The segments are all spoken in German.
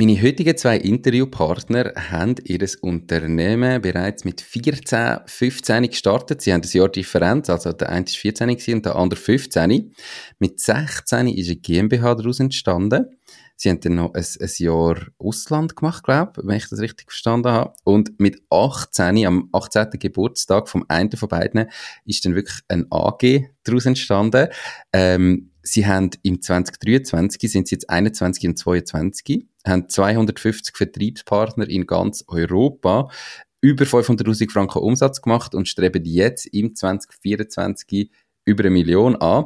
Meine heutigen zwei Interviewpartner haben ihr Unternehmen bereits mit 14, 15 gestartet. Sie haben ein Jahr Differenz, also der eine war 14 und der andere 15. Mit 16 ist eine GmbH daraus entstanden. Sie haben dann noch ein, ein Jahr Ausland gemacht, glaube wenn ich das richtig verstanden habe. Und mit 18, am 18. Geburtstag vom einen von beiden, ist dann wirklich ein AG daraus entstanden. Ähm, Sie haben im 2023, sind sie jetzt 21 und 22, haben 250 Vertriebspartner in ganz Europa, über 500.000 Franken Umsatz gemacht und streben jetzt im 2024 über eine Million an.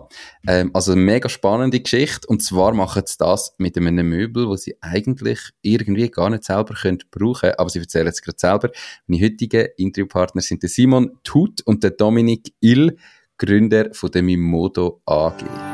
Ähm, also eine mega spannende Geschichte. Und zwar machen sie das mit einem Möbel, wo sie eigentlich irgendwie gar nicht selber können brauchen Aber sie erzählen es gerade selber. Meine heutigen Interviewpartner sind der Simon Tut und der Dominik Ill, Gründer von der Mimodo AG.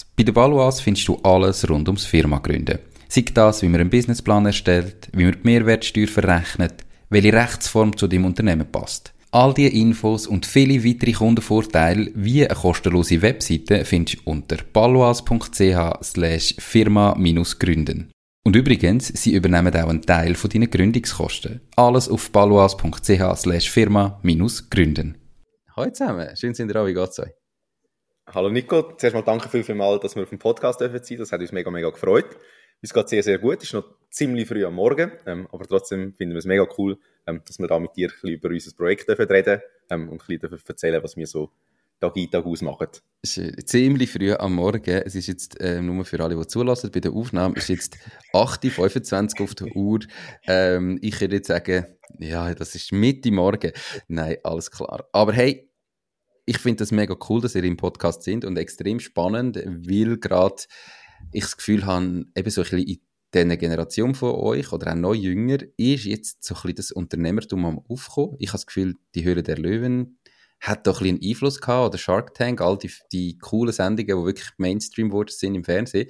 Bei der Baluas findest du alles rund ums Firma gründen. Sei das, wie man einen Businessplan erstellt, wie man die Mehrwertsteuer verrechnet, welche Rechtsform zu deinem Unternehmen passt. All diese Infos und viele weitere Kundenvorteile wie eine kostenlose Webseite findest du unter baluas.ch slash firma-gründen. Und übrigens, sie übernehmen auch einen Teil von deinen Gründungskosten. Alles auf baluas.ch slash firma-gründen. Hallo zusammen, schön sind ihr auch, wie geht's euch? Hallo Nico, zuerst mal danke viel, viel mal, dass wir auf dem Podcast dürfen sein. Das hat uns mega, mega gefreut. Es geht sehr, sehr gut. Es ist noch ziemlich früh am Morgen, ähm, aber trotzdem finden wir es mega cool, ähm, dass wir da mit dir ein bisschen über unser Projekt dürfen reden ähm, und ein bisschen erzählen, was wir so Tag ein, Tag ausmachen. Es ist ziemlich früh am Morgen. Es ist jetzt, ähm, nur für alle, die zulassen, bei der Aufnahme ist jetzt 8.25 Uhr auf der Uhr. Ähm, ich würde jetzt sagen, ja, das ist Mitte Morgen. Nein, alles klar. Aber hey, ich finde das mega cool, dass ihr im Podcast sind und extrem spannend, weil gerade ich das Gefühl habe, eben so ein bisschen in dieser Generation von euch oder auch noch jünger ist jetzt so ein bisschen das Unternehmertum am Aufkommen. Ich habe das Gefühl, die Höhle der Löwen hat doch ein bisschen Einfluss gehabt oder Shark Tank, all die, die coolen Sendungen, die wirklich Mainstream geworden sind im Fernsehen.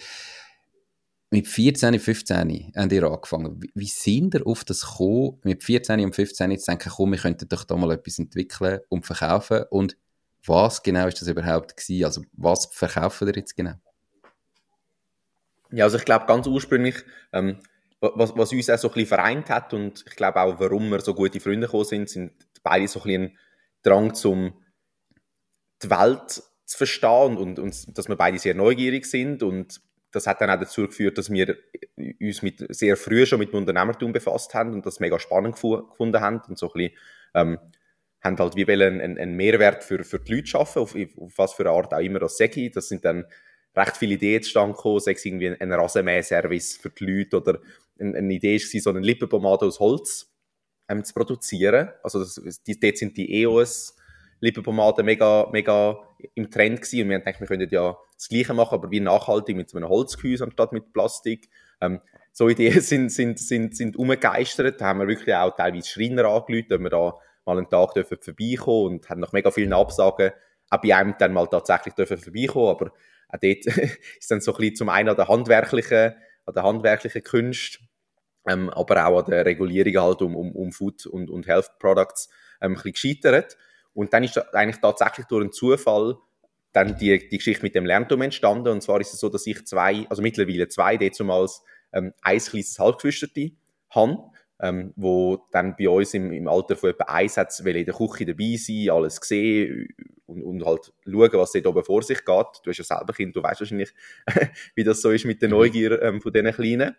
Mit 14, 15 haben ihr angefangen. Wie, wie sind ihr auf das gekommen, mit 14 und 15 zu denken, komm, wir könnten doch da mal etwas entwickeln und verkaufen und was genau ist das überhaupt gewesen? Also was verkaufen wir jetzt genau? Ja, also ich glaube ganz ursprünglich, ähm, was, was uns auch so ein bisschen vereint hat und ich glaube auch, warum wir so gute Freunde gekommen sind, sind beide so ein bisschen ein Drang zum die Welt zu verstehen und, und, und dass wir beide sehr neugierig sind und das hat dann auch dazu geführt, dass wir uns mit, sehr früh schon mit dem Unternehmertum befasst haben und das mega spannend gefunden haben und so ein bisschen ähm, haben halt wie einen, einen Mehrwert für, für die Leute schaffen, auf, auf was für eine Art auch immer das sage Das sind dann recht viele Ideen zustande gekommen, sei es irgendwie ein Rasenmäher-Service für die Leute oder eine, eine Idee war, so eine Lippenpomade aus Holz ähm, zu produzieren. Also das, die, dort sind die EOS Lippenpomaden mega, mega im Trend gewesen und wir haben gedacht, wir könnten ja das Gleiche machen, aber wie nachhaltig mit einem Holzgehäuse anstatt mit Plastik. Ähm, so Ideen sind, sind, sind, sind umgegeistert. Da haben wir wirklich auch teilweise Schreiner angerufen, ob wir da mal einen Tag dürfen vorbeikommen und haben nach mega vielen Absagen auch bei einem dann mal tatsächlich dürfen vorbeikommen, aber auch dort ist dann so ein bisschen zum einen an der handwerklichen, an der handwerklichen Kunst, ähm, aber auch an der Regulierung halt um, um, um Food und, und Health Products ähm, ein bisschen gescheitert. Und dann ist da eigentlich tatsächlich durch einen Zufall dann die, die Geschichte mit dem Lernturm entstanden. Und zwar ist es so, dass ich zwei, also mittlerweile zwei, dezumals ähm, ein kleines Halbgeschwisterte habe ähm, wo dann bei uns im, im Alter von etwa eins hat, will in der Küche dabei sein, alles sehen und, und halt schauen, was dort oben vor sich geht. Du hast ja selber Kind, du weißt wahrscheinlich, wie das so ist mit der mhm. Neugier ähm, von diesen Kleinen.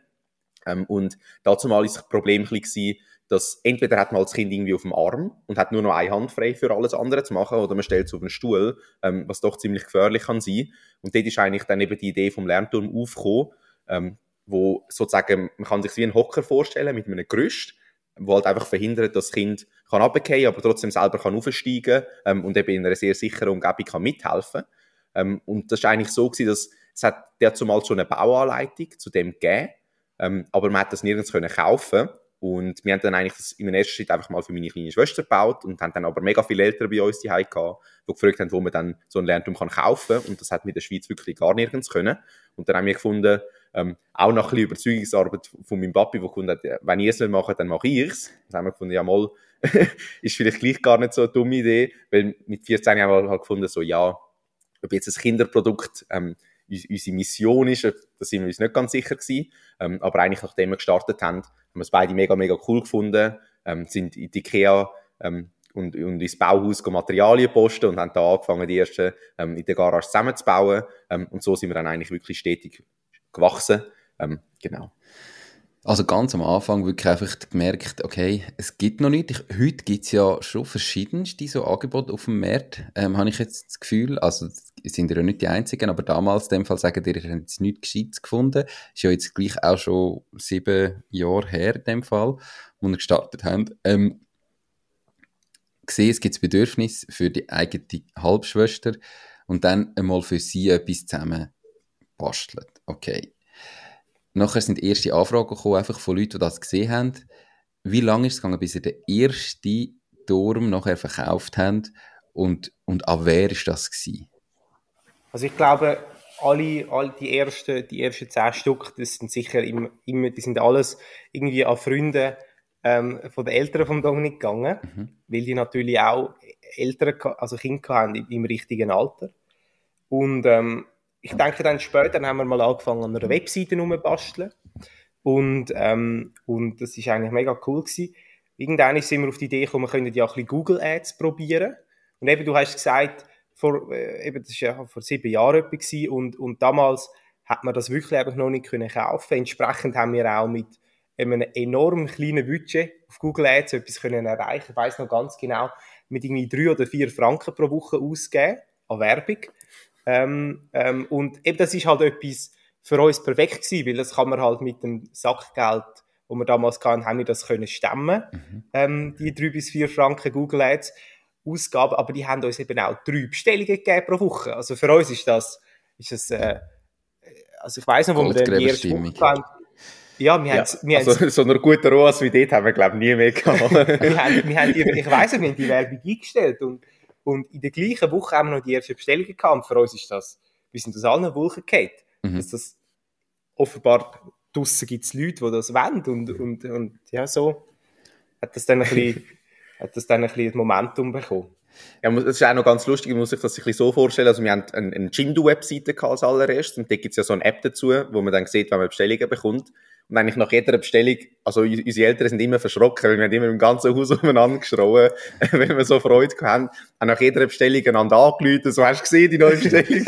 Ähm, und dazu mal ist das Problem gewesen, dass entweder hat man das Kind irgendwie auf dem Arm und hat nur noch eine Hand frei für alles andere zu machen, oder man stellt es auf einen Stuhl, ähm, was doch ziemlich gefährlich kann sein. Und dort ist eigentlich dann eben die Idee vom Lernturm aufgekommen, ähm, wo sozusagen, man kann sich wie einen Hocker vorstellen mit einem Gerüst, wo halt einfach verhindert, dass das Kind kann runterfallen, aber trotzdem selber kann aufsteigen ähm, und eben in einer sehr sicheren Umgebung kann mithelfen. Ähm, und das ist eigentlich so gewesen, dass Es hat dazu mal so eine Bauanleitung zu dem gegeben, ähm, aber man hat das nirgends können kaufen und wir haben dann eigentlich das im ersten Schritt einfach mal für meine kleine Schwester gebaut und haben dann aber mega viele Eltern bei uns die gehabt, die gefragt haben, wo man dann so ein Lernturm kann kaufen und das hat mit der Schweiz wirklich gar nirgends können. Und dann haben wir gefunden, ähm, auch nach ein bisschen Überzeugungsarbeit von meinem Papi, der gefunden hat, wenn ich es machen dann mache ich es. Dann haben wir gefunden, ja mal, ist vielleicht gleich gar nicht so eine dumme Idee, weil mit 14 haben wir halt gefunden, so ja, ob jetzt ein Kinderprodukt ähm, unsere Mission ist, da sind wir uns nicht ganz sicher gewesen. Ähm, aber eigentlich, nachdem wir gestartet haben, haben wir es beide mega, mega cool gefunden, ähm, sind in die IKEA ähm, und, und ins Bauhaus Materialien posten und haben da angefangen, die ersten ähm, in der Garage zusammenzubauen. Ähm, und so sind wir dann eigentlich wirklich stetig gewachsen. Ähm, genau. Also ganz am Anfang wirklich einfach gemerkt, okay, es gibt noch nicht. Ich, heute gibt es ja schon verschiedenste so Angebote auf dem Markt, ähm, habe ich jetzt das Gefühl. Also sind ja nicht die Einzigen, aber damals in dem Fall sagen die, ihr habt jetzt nichts Gescheites gefunden. Ist ja jetzt gleich auch schon sieben Jahre her in dem Fall, wo wir gestartet haben. Ähm, gesehen, es gibt Bedürfnis für die eigene Halbschwester und dann einmal für sie etwas zusammen bastelt. Okay Nachher sind erste Anfragen gekommen, einfach von Leuten, die das gesehen haben. Wie lange ist es gegangen, bis ihr den ersten Turm nachher verkauft habt? Und, und an wer ist das gewesen? Also ich glaube, alle, alle die ersten, die ersten zehn Stück, das sind sicher immer, immer die sind alles irgendwie an Freunde ähm, von den Eltern von Dominik gegangen, mhm. weil die natürlich auch Eltern, also Kinder haben im, im richtigen Alter. Und ähm, ich denke dann später, haben wir mal angefangen an einer Webseite rumbasteln. Und, ähm, und das ist eigentlich mega cool gewesen. Irgendwann sind wir auf die Idee gekommen, wir können ja ein bisschen Google Ads probieren. Und eben, du hast gesagt, vor, äh, eben, das war ja vor sieben Jahren gewesen, und, und damals hat man das wirklich einfach noch nicht können kaufen. Entsprechend haben wir auch mit einem enorm kleinen Budget auf Google Ads etwas können erreichen. Ich weiß noch ganz genau, mit irgendwie drei oder vier Franken pro Woche ausgeben an Werbung. Ähm, ähm, und eben das ist halt etwas für uns perfekt gewesen, weil das kann man halt mit dem Sackgeld, wo wir damals hatten, haben wir das können stemmen, mhm. ähm, die drei bis vier Franken Google Ads Ausgaben, aber die haben uns eben auch drei Bestellungen gegeben pro Woche. Also für uns ist das, ist das, äh, also ich weiss noch, wo wir dann die erste Woche waren, ja, wir ja, haben, wir also, so einer guten Roas wie dort haben wir, glaube ich, nie mehr gehabt. wir haben, wir haben die, ich weiss, wir haben die Werbung eingestellt und und in der gleichen Woche haben wir noch die erste Bestellung gehabt. Und für uns ist das, wir sind aus allen Wolken gefallen. Mhm. Dass das offenbar draussen gibt es Leute, die das wollen. Und, und, und ja, so hat das dann ein bisschen, hat das dann ein bisschen Momentum bekommen. Ja, das ist auch noch ganz lustig, man muss sich das bisschen so vorstellen. Also, wir haben eine, eine Jimdo-Webseite als allererstes und da gibt es ja so eine App dazu, wo man dann sieht, wenn man Bestellungen bekommt. Und eigentlich nach jeder Bestellung, also unsere Eltern sind immer verschrocken, weil wir haben immer im ganzen Haus umeinander geschrauen, wenn wir so Freude haben. Und nach jeder Bestellung einander angeläutet, so hast du gesehen, die neue Bestellung.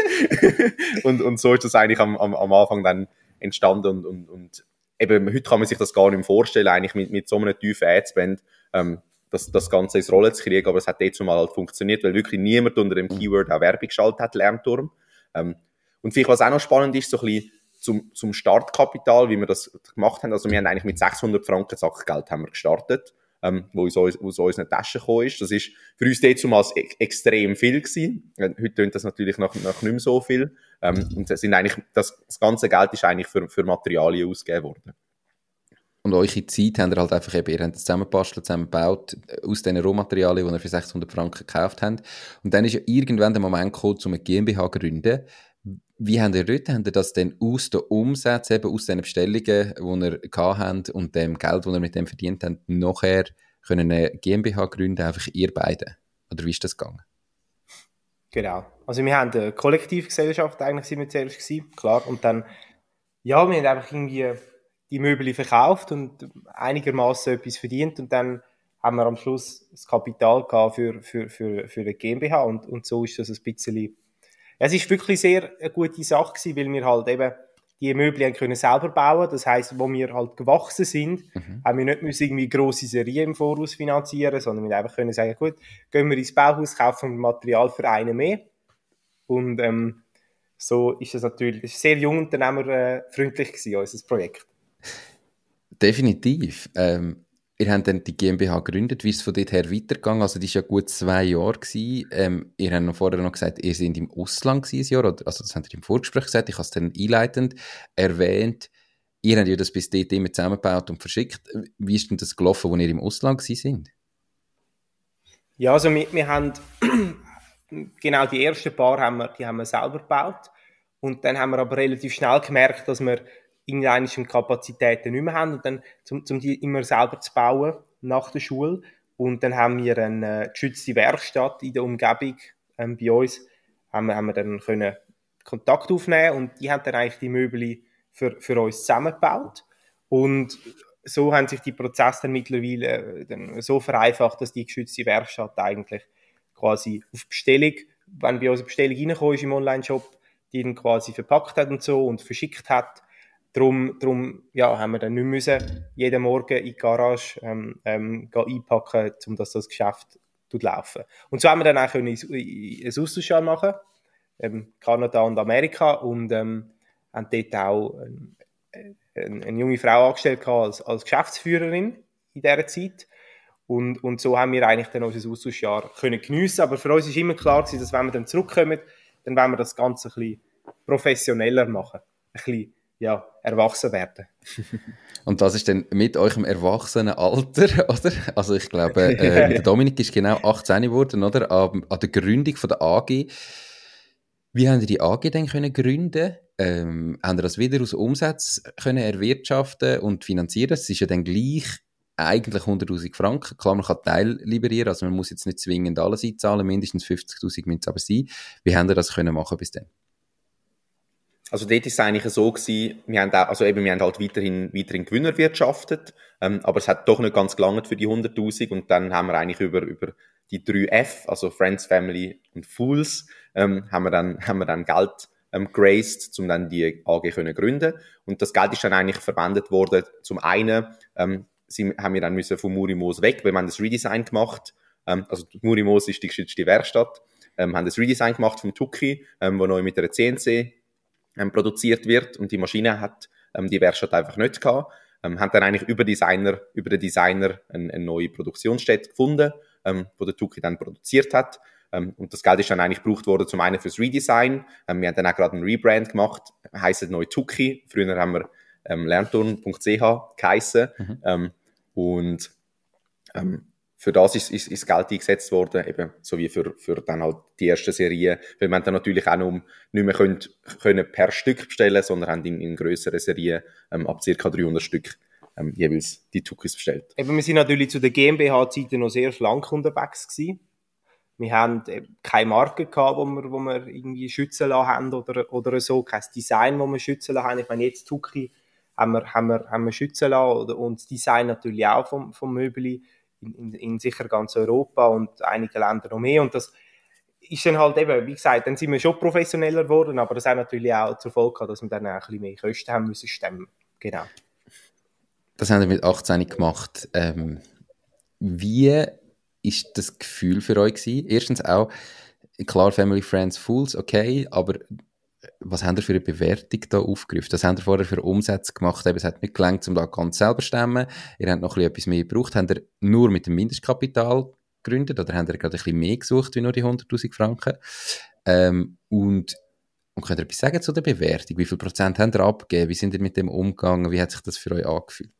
und, und so ist das eigentlich am, am, am Anfang dann entstanden und, und, und eben, heute kann man sich das gar nicht mehr vorstellen, eigentlich mit, mit so einem tiefen Adspend, ähm, das, das Ganze ins Rollen zu kriegen, aber es hat jetzt schon mal halt funktioniert, weil wirklich niemand unter dem Keyword auch Werbung geschaltet hat, Lernturm. Ähm, und vielleicht was auch noch spannend ist, so ein bisschen, zum, zum Startkapital, wie wir das gemacht haben. Also wir haben eigentlich mit 600 Franken Sackgeld haben wir gestartet, ähm, wo aus, aus unseren Taschen gekommen ist. Das ist für uns damals e extrem viel gewesen. Äh, heute tönt das natürlich noch, noch nicht mehr so viel. Ähm, und das, sind eigentlich, das, das ganze Geld ist eigentlich für, für Materialien ausgegeben worden. Und eure Zeit habt ihr halt einfach eben, ihr habt es zusammengebastelt, zusammengebaut, äh, aus den Rohmaterialien, die ihr für 600 Franken gekauft habt. Und dann ist ja irgendwann der Moment gekommen, um eine GmbH zu gründen. Wie haben ihr dort, habt ihr das denn aus den Umsätzen, eben aus den Bestellungen, die ihr habt und dem Geld, das ihr mit dem verdient habt, nachher können eine GmbH gründen, einfach ihr beide? Oder wie ist das gegangen? Genau. Also wir haben eine Kollektivgesellschaft eigentlich sind wir zuerst gewesen, klar. Und dann, ja, wir haben einfach irgendwie die Möbel verkauft und einigermaßen etwas verdient und dann haben wir am Schluss das Kapital gehabt für, für, für, für eine GmbH und, und so ist das ein bisschen es ist wirklich sehr eine gute Sache gewesen, weil wir halt eben die Möbel können selber bauen. Das heißt, wo wir halt gewachsen sind, mhm. haben wir nicht müssen irgendwie grosse Serien im Voraus finanzieren, sondern wir einfach können sagen, gut, gehen wir ins Bauhaus, kaufen Material für einen mehr. Und ähm, so ist es natürlich, das ist sehr jung unternehmerfreundlich gewesen, unser Projekt. Definitiv. Ähm, Ihr habt dann die GmbH gegründet. Wie ist es von dort her weitergegangen? Also, die war ja gut zwei Jahre. Gewesen. Ähm, ihr habt noch vorher noch gesagt, ihr seid im Ausland ein Jahr. Oder, also, das habt ihr im Vorgespräch gesagt. Ich habe es dann einleitend erwähnt. Ihr habt ja das bis dort immer zusammengebaut und verschickt. Wie ist denn das gelaufen, als ihr im Ausland sind? Ja, also wir, wir haben genau die ersten paar haben wir, die haben wir selber gebaut. Und dann haben wir aber relativ schnell gemerkt, dass wir irgendeine Kapazitäten nicht mehr haben und dann, um, um die immer selber zu bauen nach der Schule. Und dann haben wir eine geschützte Werkstatt in der Umgebung ähm, bei uns, haben wir, haben wir dann können Kontakt aufnehmen und die haben dann eigentlich die Möbel für, für uns zusammengebaut. Und so haben sich die Prozesse dann mittlerweile äh, dann so vereinfacht, dass die geschützte Werkstatt eigentlich quasi auf Bestellung, wenn bei uns eine Bestellung reingekommen ist im Online-Shop, die dann quasi verpackt hat und so und verschickt hat. Darum, darum ja, haben wir dann nicht müssen jeden Morgen in die Garage ähm, ähm, einpacken, um das Geschäft laufen Und so haben wir dann auch ein Austauschjahr machen, ähm, Kanada und Amerika und ähm, haben dort auch ähm, eine, eine junge Frau angestellt als, als Geschäftsführerin in dieser Zeit. Und, und so haben wir eigentlich dann unser Austauschjahr können geniessen. Aber für uns ist immer klar gewesen, dass wenn wir dann zurückkommen, dann wollen wir das Ganze ein bisschen professioneller machen. Ein bisschen, ja, erwachsen werden. Und das ist dann mit eurem erwachsenen Alter, oder? Also ich glaube, äh, der Dominik ist genau 18 geworden, oder? An, an der Gründung von der AG. Wie haben ihr die AG denn können gründen? Ähm, haben ihr das wieder aus Umsatz können erwirtschaften und finanzieren? Es ist ja dann gleich eigentlich 100'000 Franken. Klar, man kann Teil liberieren, also man muss jetzt nicht zwingend alles einzahlen, mindestens 50'000 müssen es aber sein. Wie haben ihr das können machen bis dann? Also dort ist es eigentlich so gewesen, wir haben auch, also eben, wir haben halt weiterhin, weiterhin Gewinner erwirtschaftet, ähm, aber es hat doch nicht ganz gelangt für die 100'000 und dann haben wir eigentlich über, über die drei F, also Friends, Family und Fools, ähm, haben wir dann, haben wir dann Geld ähm, graced, um dann die AG können gründen. Und das Geld ist dann eigentlich verwendet worden, zum einen, ähm, sie, haben wir dann müssen von Murimos weg, weil wir haben das Redesign gemacht, ähm, also Murimos ist die geschützte Werkstatt, ähm, haben das Redesign gemacht vom Tuki, ähm, wo neu mit einer CNC ähm, produziert wird und die Maschine hat ähm, die Werkstatt einfach nicht gehabt. Ähm, haben dann eigentlich über Designer, über den Designer eine, eine neue Produktionsstätte gefunden, ähm, wo der Tuki dann produziert hat. Ähm, und das Geld ist dann eigentlich gebraucht worden, zum einen fürs Redesign. Ähm, wir haben dann auch gerade einen Rebrand gemacht, heisst neu Tuki. Früher haben wir ähm, lernturn.ch geheissen. Mhm. Ähm, und ähm, für das ist, ist, ist Geld eingesetzt worden, eben so wie für, für dann halt die erste Serie, weil man dann natürlich auch noch nicht mehr können, können per Stück bestellen, sondern haben in, in größeren Serien ähm, ab ca. 300 Stück ähm, jeweils die Tukis bestellt. Eben, wir sind natürlich zu der GmbH-Zeiten noch sehr schlank unterwegs gewesen. Wir haben keine Marke gehabt, wo wir, wo wir irgendwie schützen lassen haben oder, oder so, kein Design, wo wir schützen lassen haben. Ich meine, jetzt Tuki haben wir, haben wir, haben wir schützen lassen und das Design natürlich auch vom, vom Möbeli in, in, in sicher ganz Europa und einige Länder noch mehr und das ist dann halt eben, wie gesagt, dann sind wir schon professioneller geworden, aber das hat natürlich auch zur Folge gehabt, dass wir dann auch ein bisschen mehr Kosten haben müssen stemmen. Genau. Das haben wir mit 18 gemacht. Ähm, wie ist das Gefühl für euch gewesen? Erstens auch, klar, Family, Friends, Fools, okay, aber was haben ihr für eine Bewertung da aufgerufen? Was haben ihr vorher für Umsätze gemacht? Eben, es hat nicht gelangt, um da ganz selber zu stemmen. Ihr habt noch etwas mehr gebraucht. Habt ihr nur mit dem Mindestkapital gegründet oder habt ihr gerade ein mehr gesucht wie nur die 100'000 Franken? Ähm, und, und könnt ihr etwas sagen zu der Bewertung? Wie viel Prozent habt ihr abgegeben? Wie sind ihr mit dem umgegangen? Wie hat sich das für euch angefühlt?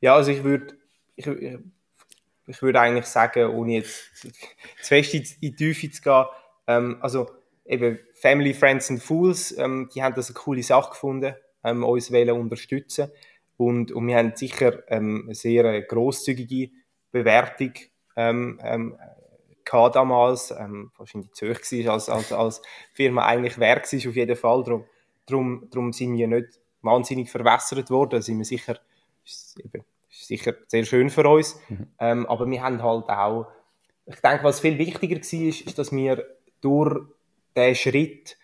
Ja, also ich würde ich, ich würde eigentlich sagen, ohne jetzt zu fest in die Tiefe zu gehen, ähm, also eben Family, Friends and Fools, ähm, die haben das eine coole Sache gefunden, ähm, uns wollen unterstützen und, und wir haben sicher ähm, eine sehr grosszügige Bewertung ähm, ähm, gehabt damals, ähm, wahrscheinlich zu hoch war, als, als, als Firma eigentlich wert ist auf jeden Fall, darum, darum, darum sind wir nicht wahnsinnig verwässert worden, da sind wir sicher, eben, sicher sehr schön für uns. Mhm. Ähm, aber wir haben halt auch, ich denke, was viel wichtiger war, ist, ist, dass wir durch diesen Schritt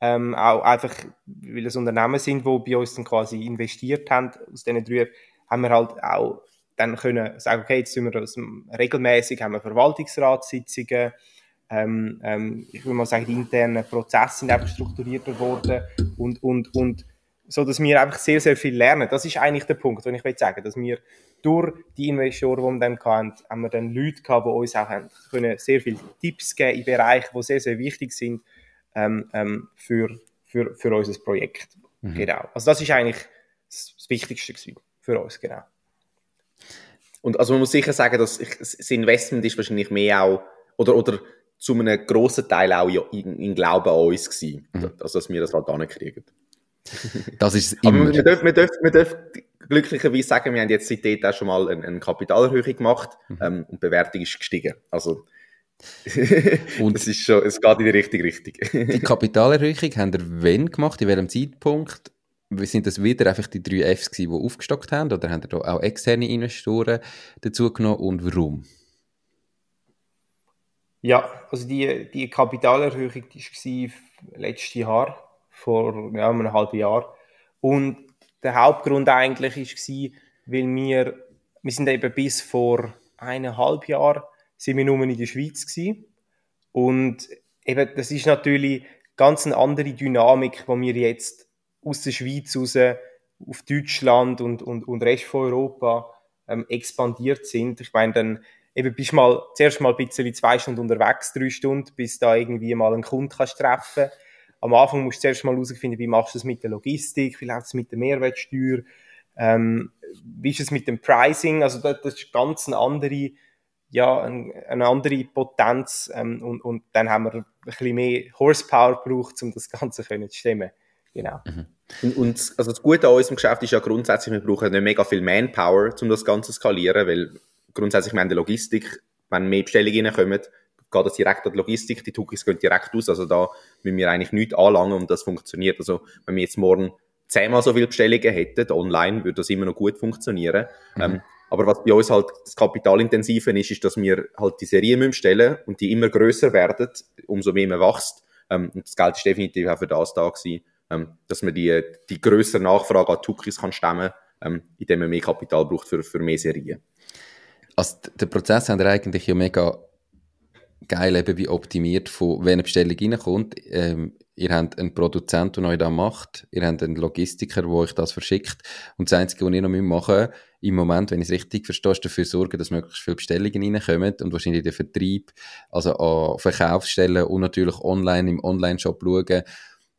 ähm, auch einfach, weil es Unternehmen sind, die bei uns dann quasi investiert haben, aus diesen drei, haben wir halt auch dann können sagen, okay, jetzt sind wir das regelmäßig, haben wir Verwaltungsratssitzungen, ähm, ähm, ich würde mal sagen, die internen Prozesse sind einfach strukturierter geworden und, und, und so dass wir einfach sehr, sehr viel lernen. Das ist eigentlich der Punkt, den ich will sagen, dass wir durch die Investoren, die wir dann hatten, haben wir dann Leute gehabt, die uns auch haben können sehr viele Tipps geben in Bereichen, die sehr, sehr wichtig sind ähm, ähm, für, für, für unser Projekt. Mhm. Genau. Also das ist eigentlich das Wichtigste für uns, genau. Und also man muss sicher sagen, dass ich, das Investment ist wahrscheinlich mehr auch, oder, oder zu einem grossen Teil auch in, in Glauben an uns gewesen, mhm. also dass wir das halt hinkriegen. Das ist immer. Aber wir dürfen, wir, dürfen, wir dürfen glücklicherweise sagen, wir haben jetzt seitdem auch schon mal eine, eine Kapitalerhöhung gemacht mhm. ähm, und die Bewertung ist gestiegen. Also und es, ist schon, es geht in die richtige Richtung. die Kapitalerhöhung haben ihr wann gemacht? In welchem Zeitpunkt? Sind das wieder einfach die drei Fs gewesen, die aufgestockt haben? Oder haben ihr da auch externe Investoren dazu genommen und warum? Ja, also die, die Kapitalerhöhung die war letztes Jahr, vor ja, einem halben Jahr. Und der Hauptgrund eigentlich war, weil wir, wir sind eben bis vor eineinhalb Jahren sind wir nur in der Schweiz gewesen. Und eben, das ist natürlich ganz eine andere Dynamik, die wir jetzt aus der Schweiz raus auf Deutschland und, und, und Rest von Europa ähm, expandiert sind. Ich meine, dann eben bist mal zuerst mal ein bisschen zwei Stunden unterwegs, drei Stunden, bis da irgendwie mal einen Kunden kannst treffen. Am Anfang musst du zuerst mal herausfinden, wie machst du das mit der Logistik, wie läuft es mit der Mehrwertsteuer, ähm, wie ist es mit dem Pricing, also das, das ist ganz eine andere, ja, eine andere Potenz ähm, und, und dann haben wir ein bisschen mehr Horsepower gebraucht, um das Ganze zu stemmen. Genau. Mhm. Und, und, also das Gute an unserem Geschäft ist ja grundsätzlich, wir brauchen nicht mega viel Manpower, um das Ganze zu skalieren, weil grundsätzlich, wir haben die Logistik, wenn mehr Bestellungen reinkommen, geht das direkt an die Logistik, die Tukis gehen direkt aus, also da müssen wir eigentlich nichts anlangen und das funktioniert. Also wenn wir jetzt morgen zehnmal so viele Bestellungen hätten, online, würde das immer noch gut funktionieren. Mhm. Ähm, aber was bei uns halt das Kapitalintensive ist, ist, dass wir halt die Serien stellen und die immer größer werden, umso mehr man wächst. Ähm, und das Geld ist definitiv auch für das da gewesen, ähm, dass man die, die größere Nachfrage an Tukis kann stemmen, ähm, indem man mehr Kapital braucht für, für mehr Serien. Also der Prozess haben wir eigentlich ja mega geil eben wie optimiert von, wenn eine Bestellung reinkommt. Ähm, ihr habt einen Produzent, der euch das macht. Ihr habt einen Logistiker, der euch das verschickt. Und das Einzige, was ihr noch machen müsst, im Moment, wenn ich es richtig verstehe, ist dafür sorgen, dass möglichst viele Bestellungen reinkommen und wahrscheinlich den Vertrieb, also an Verkaufsstellen und natürlich online im Online-Shop schauen,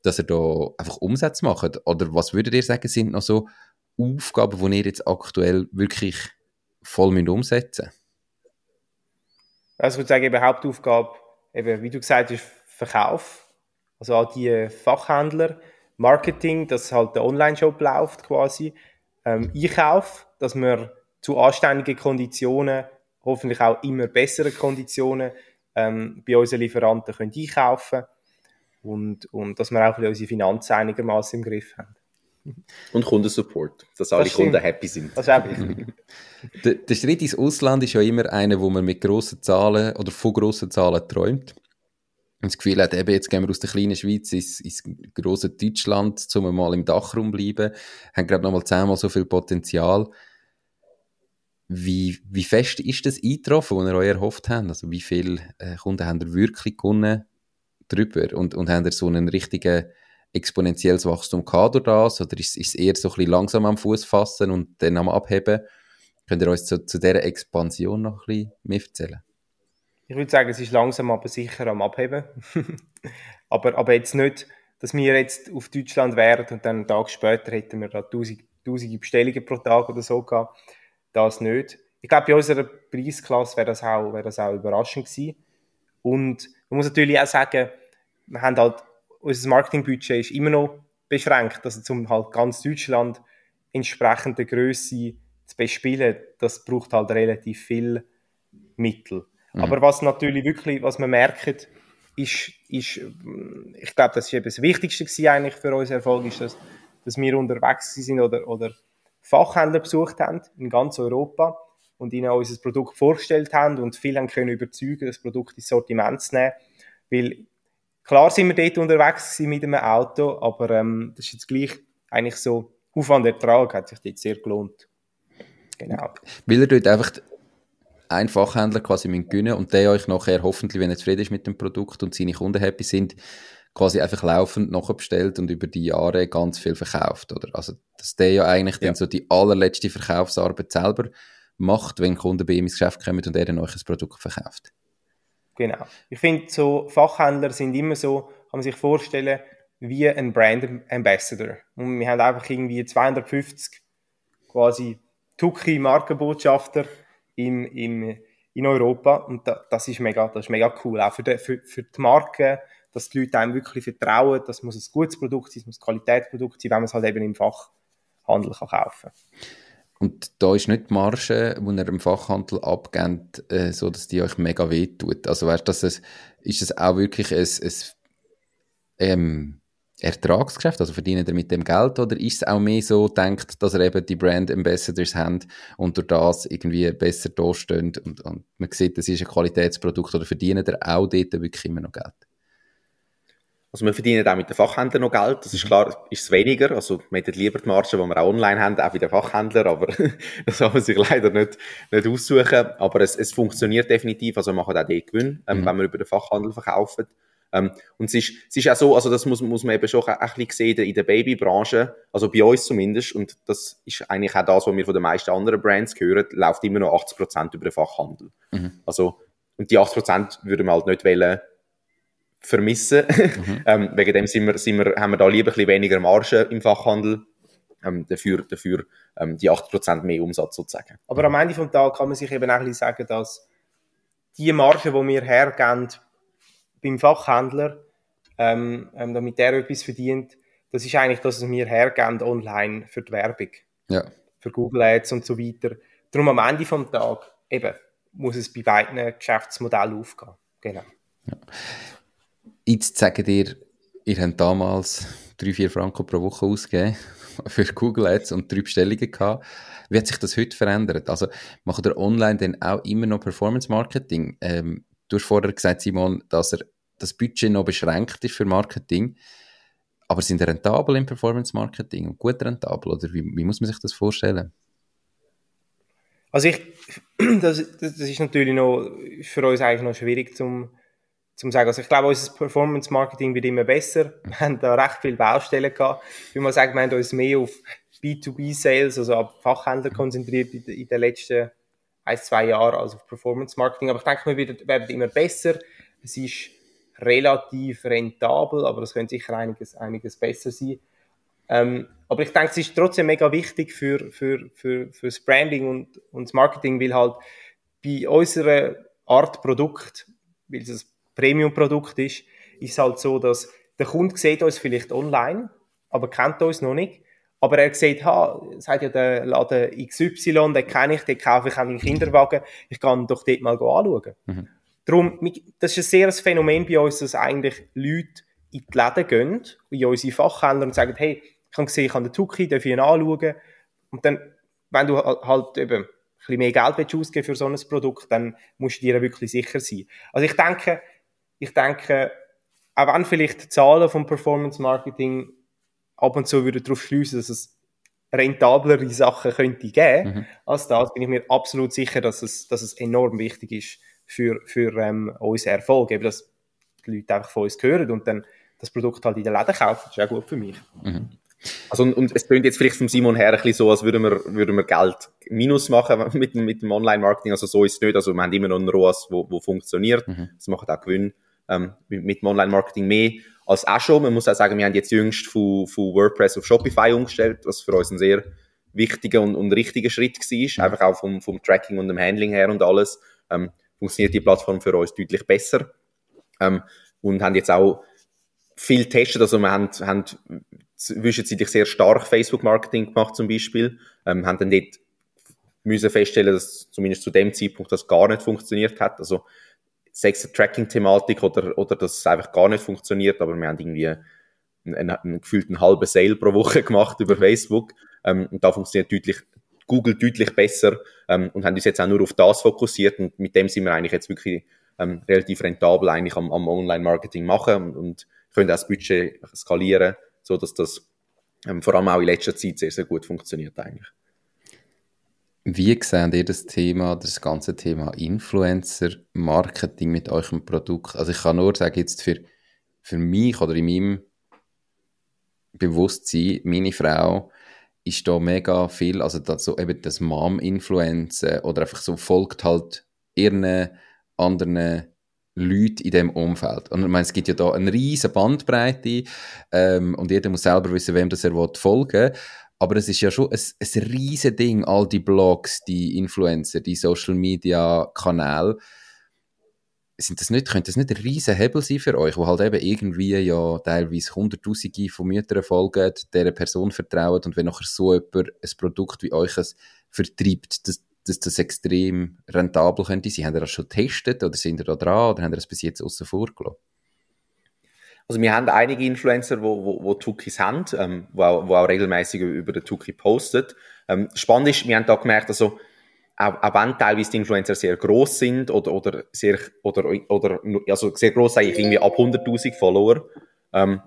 dass ihr da einfach Umsätze macht. Oder was würdet ihr sagen, sind noch so Aufgaben, die ihr jetzt aktuell wirklich voll umsetzen müsst? Also ich würde sagen, eben Hauptaufgabe, eben, wie du gesagt hast, Verkauf. Also auch die Fachhändler, Marketing, dass halt der Online-Shop läuft quasi. Ähm, Einkauf, dass wir zu anständigen Konditionen, hoffentlich auch immer besseren Konditionen, ähm, bei unseren Lieferanten können einkaufen und, und dass wir auch unsere Finanzen einigermaßen im Griff haben. Und Kundensupport, dass alle das Kunden happy sind. Das ist auch wichtig. der, der Schritt ins Ausland ist ja immer einer, wo man mit grossen Zahlen oder von grossen Zahlen träumt. Und das Gefühl hat, eben, jetzt gehen wir aus der kleinen Schweiz ins, ins grosse Deutschland, um mal im Dachraum zu bleiben, haben gerade nochmal zehnmal so viel Potenzial. Wie, wie fest ist das eingetroffen, was ihr euch erhofft habt? Also wie viele äh, Kunden haben ihr wirklich gewonnen drüber? Und, und haben ihr so einen richtigen exponentielles Wachstum gehabt durch das? Oder ist, ist es eher so ein bisschen langsam am Fuß fassen und dann am Abheben? Könnt ihr uns zu, zu dieser Expansion noch ein bisschen mehr erzählen? Ich würde sagen, es ist langsam aber sicher am Abheben. aber, aber jetzt nicht, dass wir jetzt auf Deutschland wären und dann einen Tag später hätten wir da tausend, tausende Bestellungen pro Tag oder so gehabt. Das nicht. Ich glaube, bei unserer Preisklasse wäre das, auch, wäre das auch überraschend gewesen. Und man muss natürlich auch sagen, wir haben halt unser Marketingbudget ist immer noch beschränkt. Also zum halt ganz Deutschland entsprechende Größe zu bespielen, das braucht halt relativ viel Mittel. Mhm. Aber was natürlich wirklich, was man merkt, ist, ist ich glaube, das ist eben das Wichtigste eigentlich für unseren Erfolg, ist, dass, dass wir unterwegs sind oder, oder Fachhändler besucht haben in ganz Europa und ihnen unser Produkt vorgestellt haben und viele haben können überzeugen, das Produkt ins Sortiment zu nehmen, weil Klar sind wir dort unterwegs mit einem Auto, aber ähm, das ist jetzt gleich eigentlich so, Aufwand Ertrag hat sich dort sehr gelohnt. Genau. Weil ihr dort einfach einen Fachhändler quasi gewinnen und der euch nachher hoffentlich, wenn er zufrieden ist mit dem Produkt und seine Kunden happy sind, quasi einfach laufend nachbestellt und über die Jahre ganz viel verkauft, oder? Also, dass der ja eigentlich ja. dann so die allerletzte Verkaufsarbeit selber macht, wenn Kunden bei ihm ins Geschäft kommen und er dann euch ein Produkt verkauft. Genau. Ich finde, so Fachhändler sind immer so, kann man sich vorstellen, wie ein Brand Ambassador. Und wir haben einfach irgendwie 250 quasi Tuki Markenbotschafter im, im, in Europa und da, das ist mega, das ist mega cool. Auch für die, für, für die Marke, dass die Leute einem wirklich vertrauen, das muss ein gutes Produkt sein, es muss ein Qualitätsprodukt sein, wenn man es halt eben im Fachhandel kann kaufen kann. Und da ist nicht die Marge, die ihr im Fachhandel abgebt, äh, so dass die euch mega wehtut. Also weißt du, ist es auch wirklich ein, ein ähm, Ertragsgeschäft, also verdienen ihr mit dem Geld oder ist es auch mehr so denkt, dass ihr eben die Brand Ambassadors habt und durch das irgendwie besser dastehen und, und man sieht, das ist ein Qualitätsprodukt oder verdienen ihr auch dort wirklich immer noch Geld? Also wir verdienen auch mit den Fachhändlern noch Geld. Das ist mhm. klar, ist es weniger. Also wir hätten lieber die Marge, die wir auch online haben, auch bei den Fachhändlern, aber das kann man sich leider nicht, nicht aussuchen. Aber es, es funktioniert definitiv. Also wir machen auch den Gewinn, ähm, mhm. wenn wir über den Fachhandel verkaufen. Ähm, und es ist, es ist auch so, also das muss, muss man eben schon ein bisschen sehen in der Babybranche, also bei uns zumindest, und das ist eigentlich auch das, was wir von den meisten anderen Brands hören, läuft immer noch 80% über den Fachhandel. Mhm. Also, und die 80% würden wir halt nicht wollen, vermissen. Mhm. ähm, wegen dem sind wir, sind wir, haben wir da lieber ein bisschen weniger Marge im Fachhandel, ähm, dafür, dafür ähm, die 80% mehr Umsatz sozusagen. Aber am Ende vom Tag kann man sich eben auch ein bisschen sagen, dass die Marge, die wir hergeben beim Fachhändler, ähm, ähm, damit der etwas verdient, das ist eigentlich das, was wir hergeben online für die Werbung. Ja. Für Google Ads und so weiter. Darum am Ende vom Tag eben muss es bei beiden Geschäftsmodellen aufgehen. Genau. Ja. Jetzt sagen ihr, ihr habt damals 3-4 Franken pro Woche ausgegeben für Google Ads und drei Bestellungen gehabt. Wie hat sich das heute verändert? Also macht ihr online denn auch immer noch Performance Marketing? Ähm, du hast vorher gesagt, Simon, dass er das Budget noch beschränkt ist für Marketing. Aber sind rentabel im Performance Marketing und gut rentabel? Oder wie, wie muss man sich das vorstellen? Also ich, das, das ist natürlich noch für uns eigentlich noch schwierig zum zum sagen. Also ich glaube, unser Performance Marketing wird immer besser. Wir haben da recht viele Baustellen gehabt. Wie man sagt, wir haben uns mehr auf B2B Sales, also auf Fachhändler konzentriert in, den letzten ein, zwei Jahren als auf Performance Marketing. Aber ich denke, wir werden, werden immer besser. Es ist relativ rentabel, aber es könnte sicher einiges, einiges besser sein. Ähm, aber ich denke, es ist trotzdem mega wichtig für, für, für, für das Branding und, und das Marketing, weil halt bei unserer Art Produkt, weil es Premium-Produkt ist, ist es halt so, dass der Kunde sieht uns vielleicht online, aber kennt uns noch nicht. Aber er sieht, ha, sagt ja der Laden XY, den kenne ich, den kaufe ich auch einen Kinderwagen, ich kann doch dort mal anschauen. Mhm. Darum, das ist ein sehr Phänomen bei uns, dass eigentlich Leute in die Läden gehen, in unsere Fachhändler und sagen, hey, ich habe gesehen, ich habe den Tuki, darf ich ihn anschauen? Und dann, wenn du halt eben ein bisschen mehr Geld ausgeben für so ein Produkt, dann musst du dir wirklich sicher sein. Also ich denke, ich denke, auch wenn vielleicht die Zahlen vom Performance Marketing ab und zu würden darauf schließen, dass es rentablere Sachen könnte geben mhm. als das, bin ich mir absolut sicher, dass es, dass es enorm wichtig ist für, für ähm, unseren Erfolg. Eben, dass die Leute einfach von uns hören und dann das Produkt halt in den Läden kaufen. Das ist auch gut für mich. Mhm. Also, und, und es klingt jetzt vielleicht vom Simon her ein bisschen so, als würden wir, würden wir Geld minus machen mit, mit dem Online-Marketing. Also so ist es nicht. Also wir haben immer noch einen ROAS, wo, wo funktioniert. Mhm. Das macht auch Gewinn ähm, mit dem Online-Marketing mehr als auch schon. Man muss auch sagen, wir haben jetzt jüngst von, von WordPress auf Shopify umgestellt, was für uns ein sehr wichtiger und, und richtiger Schritt war. Einfach auch vom, vom Tracking und dem Handling her und alles. Ähm, funktioniert die Plattform für uns deutlich besser. Ähm, und haben jetzt auch viel getestet. Also wir haben, haben zwischenzeitlich sehr stark Facebook-Marketing gemacht zum Beispiel. Ähm, haben dann dort müssen feststellen, dass zumindest zu dem Zeitpunkt das gar nicht funktioniert hat. Also sechs Tracking-Thematik oder, oder dass es einfach gar nicht funktioniert, aber wir haben irgendwie einen, einen, gefühlten halben Sale pro Woche gemacht über Facebook ähm, und da funktioniert deutlich Google deutlich besser ähm, und haben uns jetzt auch nur auf das fokussiert und mit dem sind wir eigentlich jetzt wirklich ähm, relativ rentabel eigentlich am, am Online-Marketing machen und, und können auch das Budget skalieren, so dass das ähm, vor allem auch in letzter Zeit sehr, sehr gut funktioniert eigentlich. Wie seht ihr das Thema, das ganze Thema Influencer-Marketing mit eurem Produkt? Also ich kann nur sagen, jetzt für für mich oder in meinem Bewusstsein, meine Frau ist da mega viel, also das, so eben das Mom-Influenzen oder einfach so folgt halt ihren anderen Leute in dem Umfeld. Und ich meine, es gibt ja da eine riesige Bandbreite ähm, und jeder muss selber wissen, wem das er folgen will. Aber es ist ja schon ein, ein riesiges Ding, all die Blogs, die Influencer, die Social Media Kanäle. Sind das nicht, könnte das nicht ein riesen Hebel sein für euch, wo halt eben irgendwie ja teilweise Hunderttausende von Müttern folgen, dieser Person vertrauen und wenn nachher so jemand ein Produkt wie euch vertreibt, das, dass das extrem rentabel könnte sein. Haben ihr das schon getestet oder sind ihr da dran oder haben ihr das bis jetzt außen vor? Also wir haben einige Influencer, wo, wo, wo Tukis haben, ähm, wo, auch, wo auch regelmäßig über den Tuki postet. Ähm, spannend ist, wir haben da gemerkt, also auch, auch wenn teilweise die Influencer sehr groß sind oder, oder sehr, oder, oder, also sehr groß eigentlich irgendwie ab 100.000 Follower, ähm,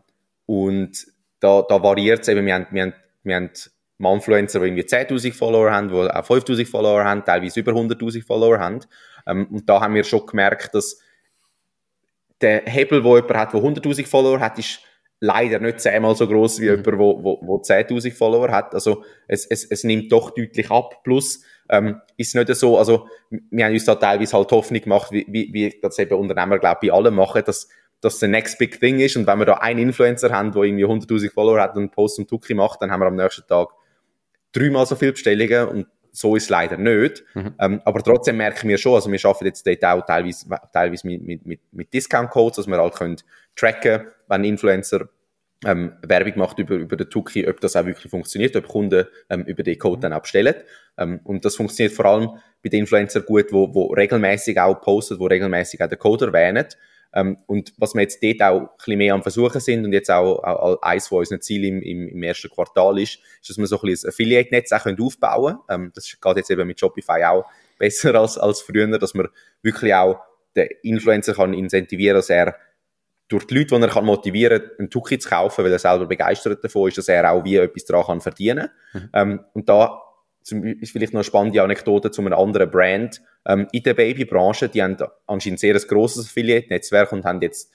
und da, da variiert es eben, wir haben, wir haben, wir haben Influencer, die irgendwie 10.000 Follower haben, die auch 5.000 Follower haben, teilweise über 100.000 Follower haben. Ähm, und da haben wir schon gemerkt, dass der Hebel, wo jemand hat, der 100.000 Follower hat, ist leider nicht zehnmal so groß wie mhm. jemand, wo, wo, wo 10.000 Follower hat. Also es, es, es nimmt doch deutlich ab. Plus ähm, ist nicht so, also wir haben uns da teilweise halt Hoffnung gemacht, wie, wie, wie das eben Unternehmer, glaube ich, bei allen machen, dass das the next big thing ist. Und wenn wir da einen Influencer haben, der irgendwie 100.000 Follower hat und einen Post zum Tuki macht, dann haben wir am nächsten Tag dreimal so viele Bestellungen und so ist es leider nicht. Mhm. Ähm, aber trotzdem merken wir schon, also wir arbeiten jetzt dort auch teilweise, teilweise mit, mit, mit, Discount-Codes, dass wir halt können tracken, wenn ein Influencer ähm, Werbung macht über, über den Tuki, ob das auch wirklich funktioniert, ob Kunden ähm, über den Code dann auch bestellen. Ähm, und das funktioniert vor allem bei den Influencern gut, wo, wo regelmäßig auch postet, wo regelmäßig auch den Code erwähnen. Ähm, und was wir jetzt dort auch ein bisschen mehr am Versuchen sind und jetzt auch, auch eins von unseren Zielen im, im, im, ersten Quartal ist, ist, dass wir so ein bisschen ein Affiliate-Netz auch aufbauen können. Ähm, das geht jetzt eben mit Shopify auch besser als, als früher, dass man wirklich auch den Influencer kann incentivieren, dass er durch die Leute, die er kann motivieren kann, einen Tuki zu kaufen, weil er selber begeistert davon ist, dass er auch wie etwas daran kann verdienen kann. Mhm. Ähm, und da ist vielleicht noch eine spannende Anekdote zu einem anderen Brand. Ähm, in der Babybranche, die haben anscheinend sehr ein grosses Affiliate-Netzwerk und haben jetzt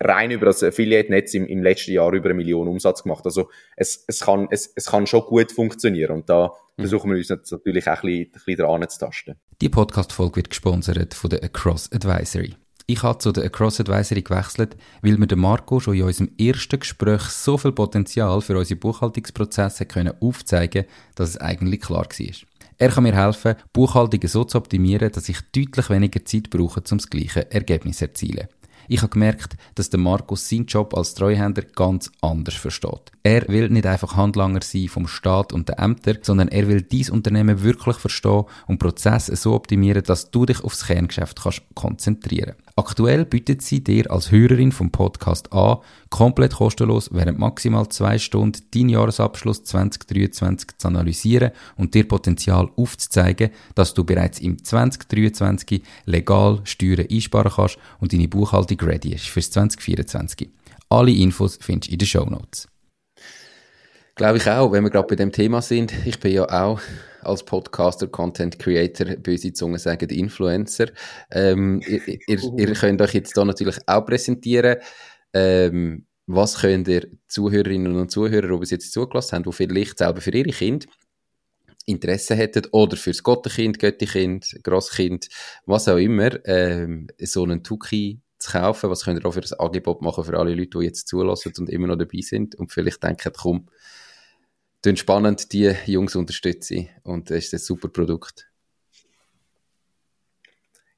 rein über das Affiliate-Netz im, im letzten Jahr über eine Million Umsatz gemacht. Also es, es, kann, es, es kann schon gut funktionieren und da mhm. versuchen wir uns natürlich auch ein bisschen, ein bisschen daran zu tasten. Die Podcast-Folge wird gesponsert von der Across Advisory. Ich habe zu der Across Advisory gewechselt, weil mir der Marco schon in unserem ersten Gespräch so viel Potenzial für unsere Buchhaltungsprozesse können aufzeigen dass es eigentlich klar war. Er kann mir helfen, Buchhaltungen so zu optimieren, dass ich deutlich weniger Zeit brauche, um das gleiche Ergebnis zu erzielen. Ich habe gemerkt, dass der Markus seinen Job als Treuhänder ganz anders versteht. Er will nicht einfach Handlanger sein vom Staat und den Ämtern, sondern er will dies Unternehmen wirklich verstehen und Prozesse so optimieren, dass du dich aufs Kerngeschäft kannst konzentrieren. Aktuell bietet sie dir als Hörerin vom Podcast an, komplett kostenlos während maximal zwei Stunden deinen Jahresabschluss 2023 zu analysieren und dir Potenzial aufzuzeigen, dass du bereits im 2023 legal Steuern einsparen kannst und deine Buchhaltung ready ist fürs 2024. Alle Infos findest du in den Show Notes. Glaube ich auch, wenn wir gerade bei dem Thema sind. Ich bin ja auch als Podcaster, Content Creator, böse Zungen sagen Influencer. Ähm, ihr, ihr, ihr, könnt euch jetzt da natürlich auch präsentieren. Ähm, was könnt ihr Zuhörerinnen und Zuhörer, die bis jetzt zugelassen haben, die vielleicht selber für ihre Kinder Interesse hätten oder fürs Gottenkind, Göttikind, Grosskind, was auch immer, ähm, so einen Tuki zu kaufen. Was könnt ihr auch für das Angebot machen für alle Leute, die jetzt zulassen und immer noch dabei sind und vielleicht denken, komm, tun spannend die Jungs unterstützen und es ist ein super Produkt.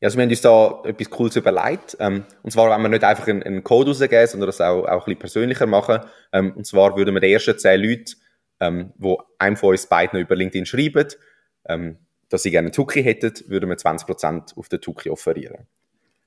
Ja, also wir haben uns da etwas Cooles überlegt. Ähm, und zwar, wenn wir nicht einfach einen, einen Code rausgeben, sondern das auch, auch ein bisschen persönlicher machen. Ähm, und zwar würden wir den ersten zehn Leute, ähm, wo einem von uns beiden über LinkedIn schreiben, ähm, dass sie gerne einen Tuki hätten, würden wir 20% auf den Tuki offerieren.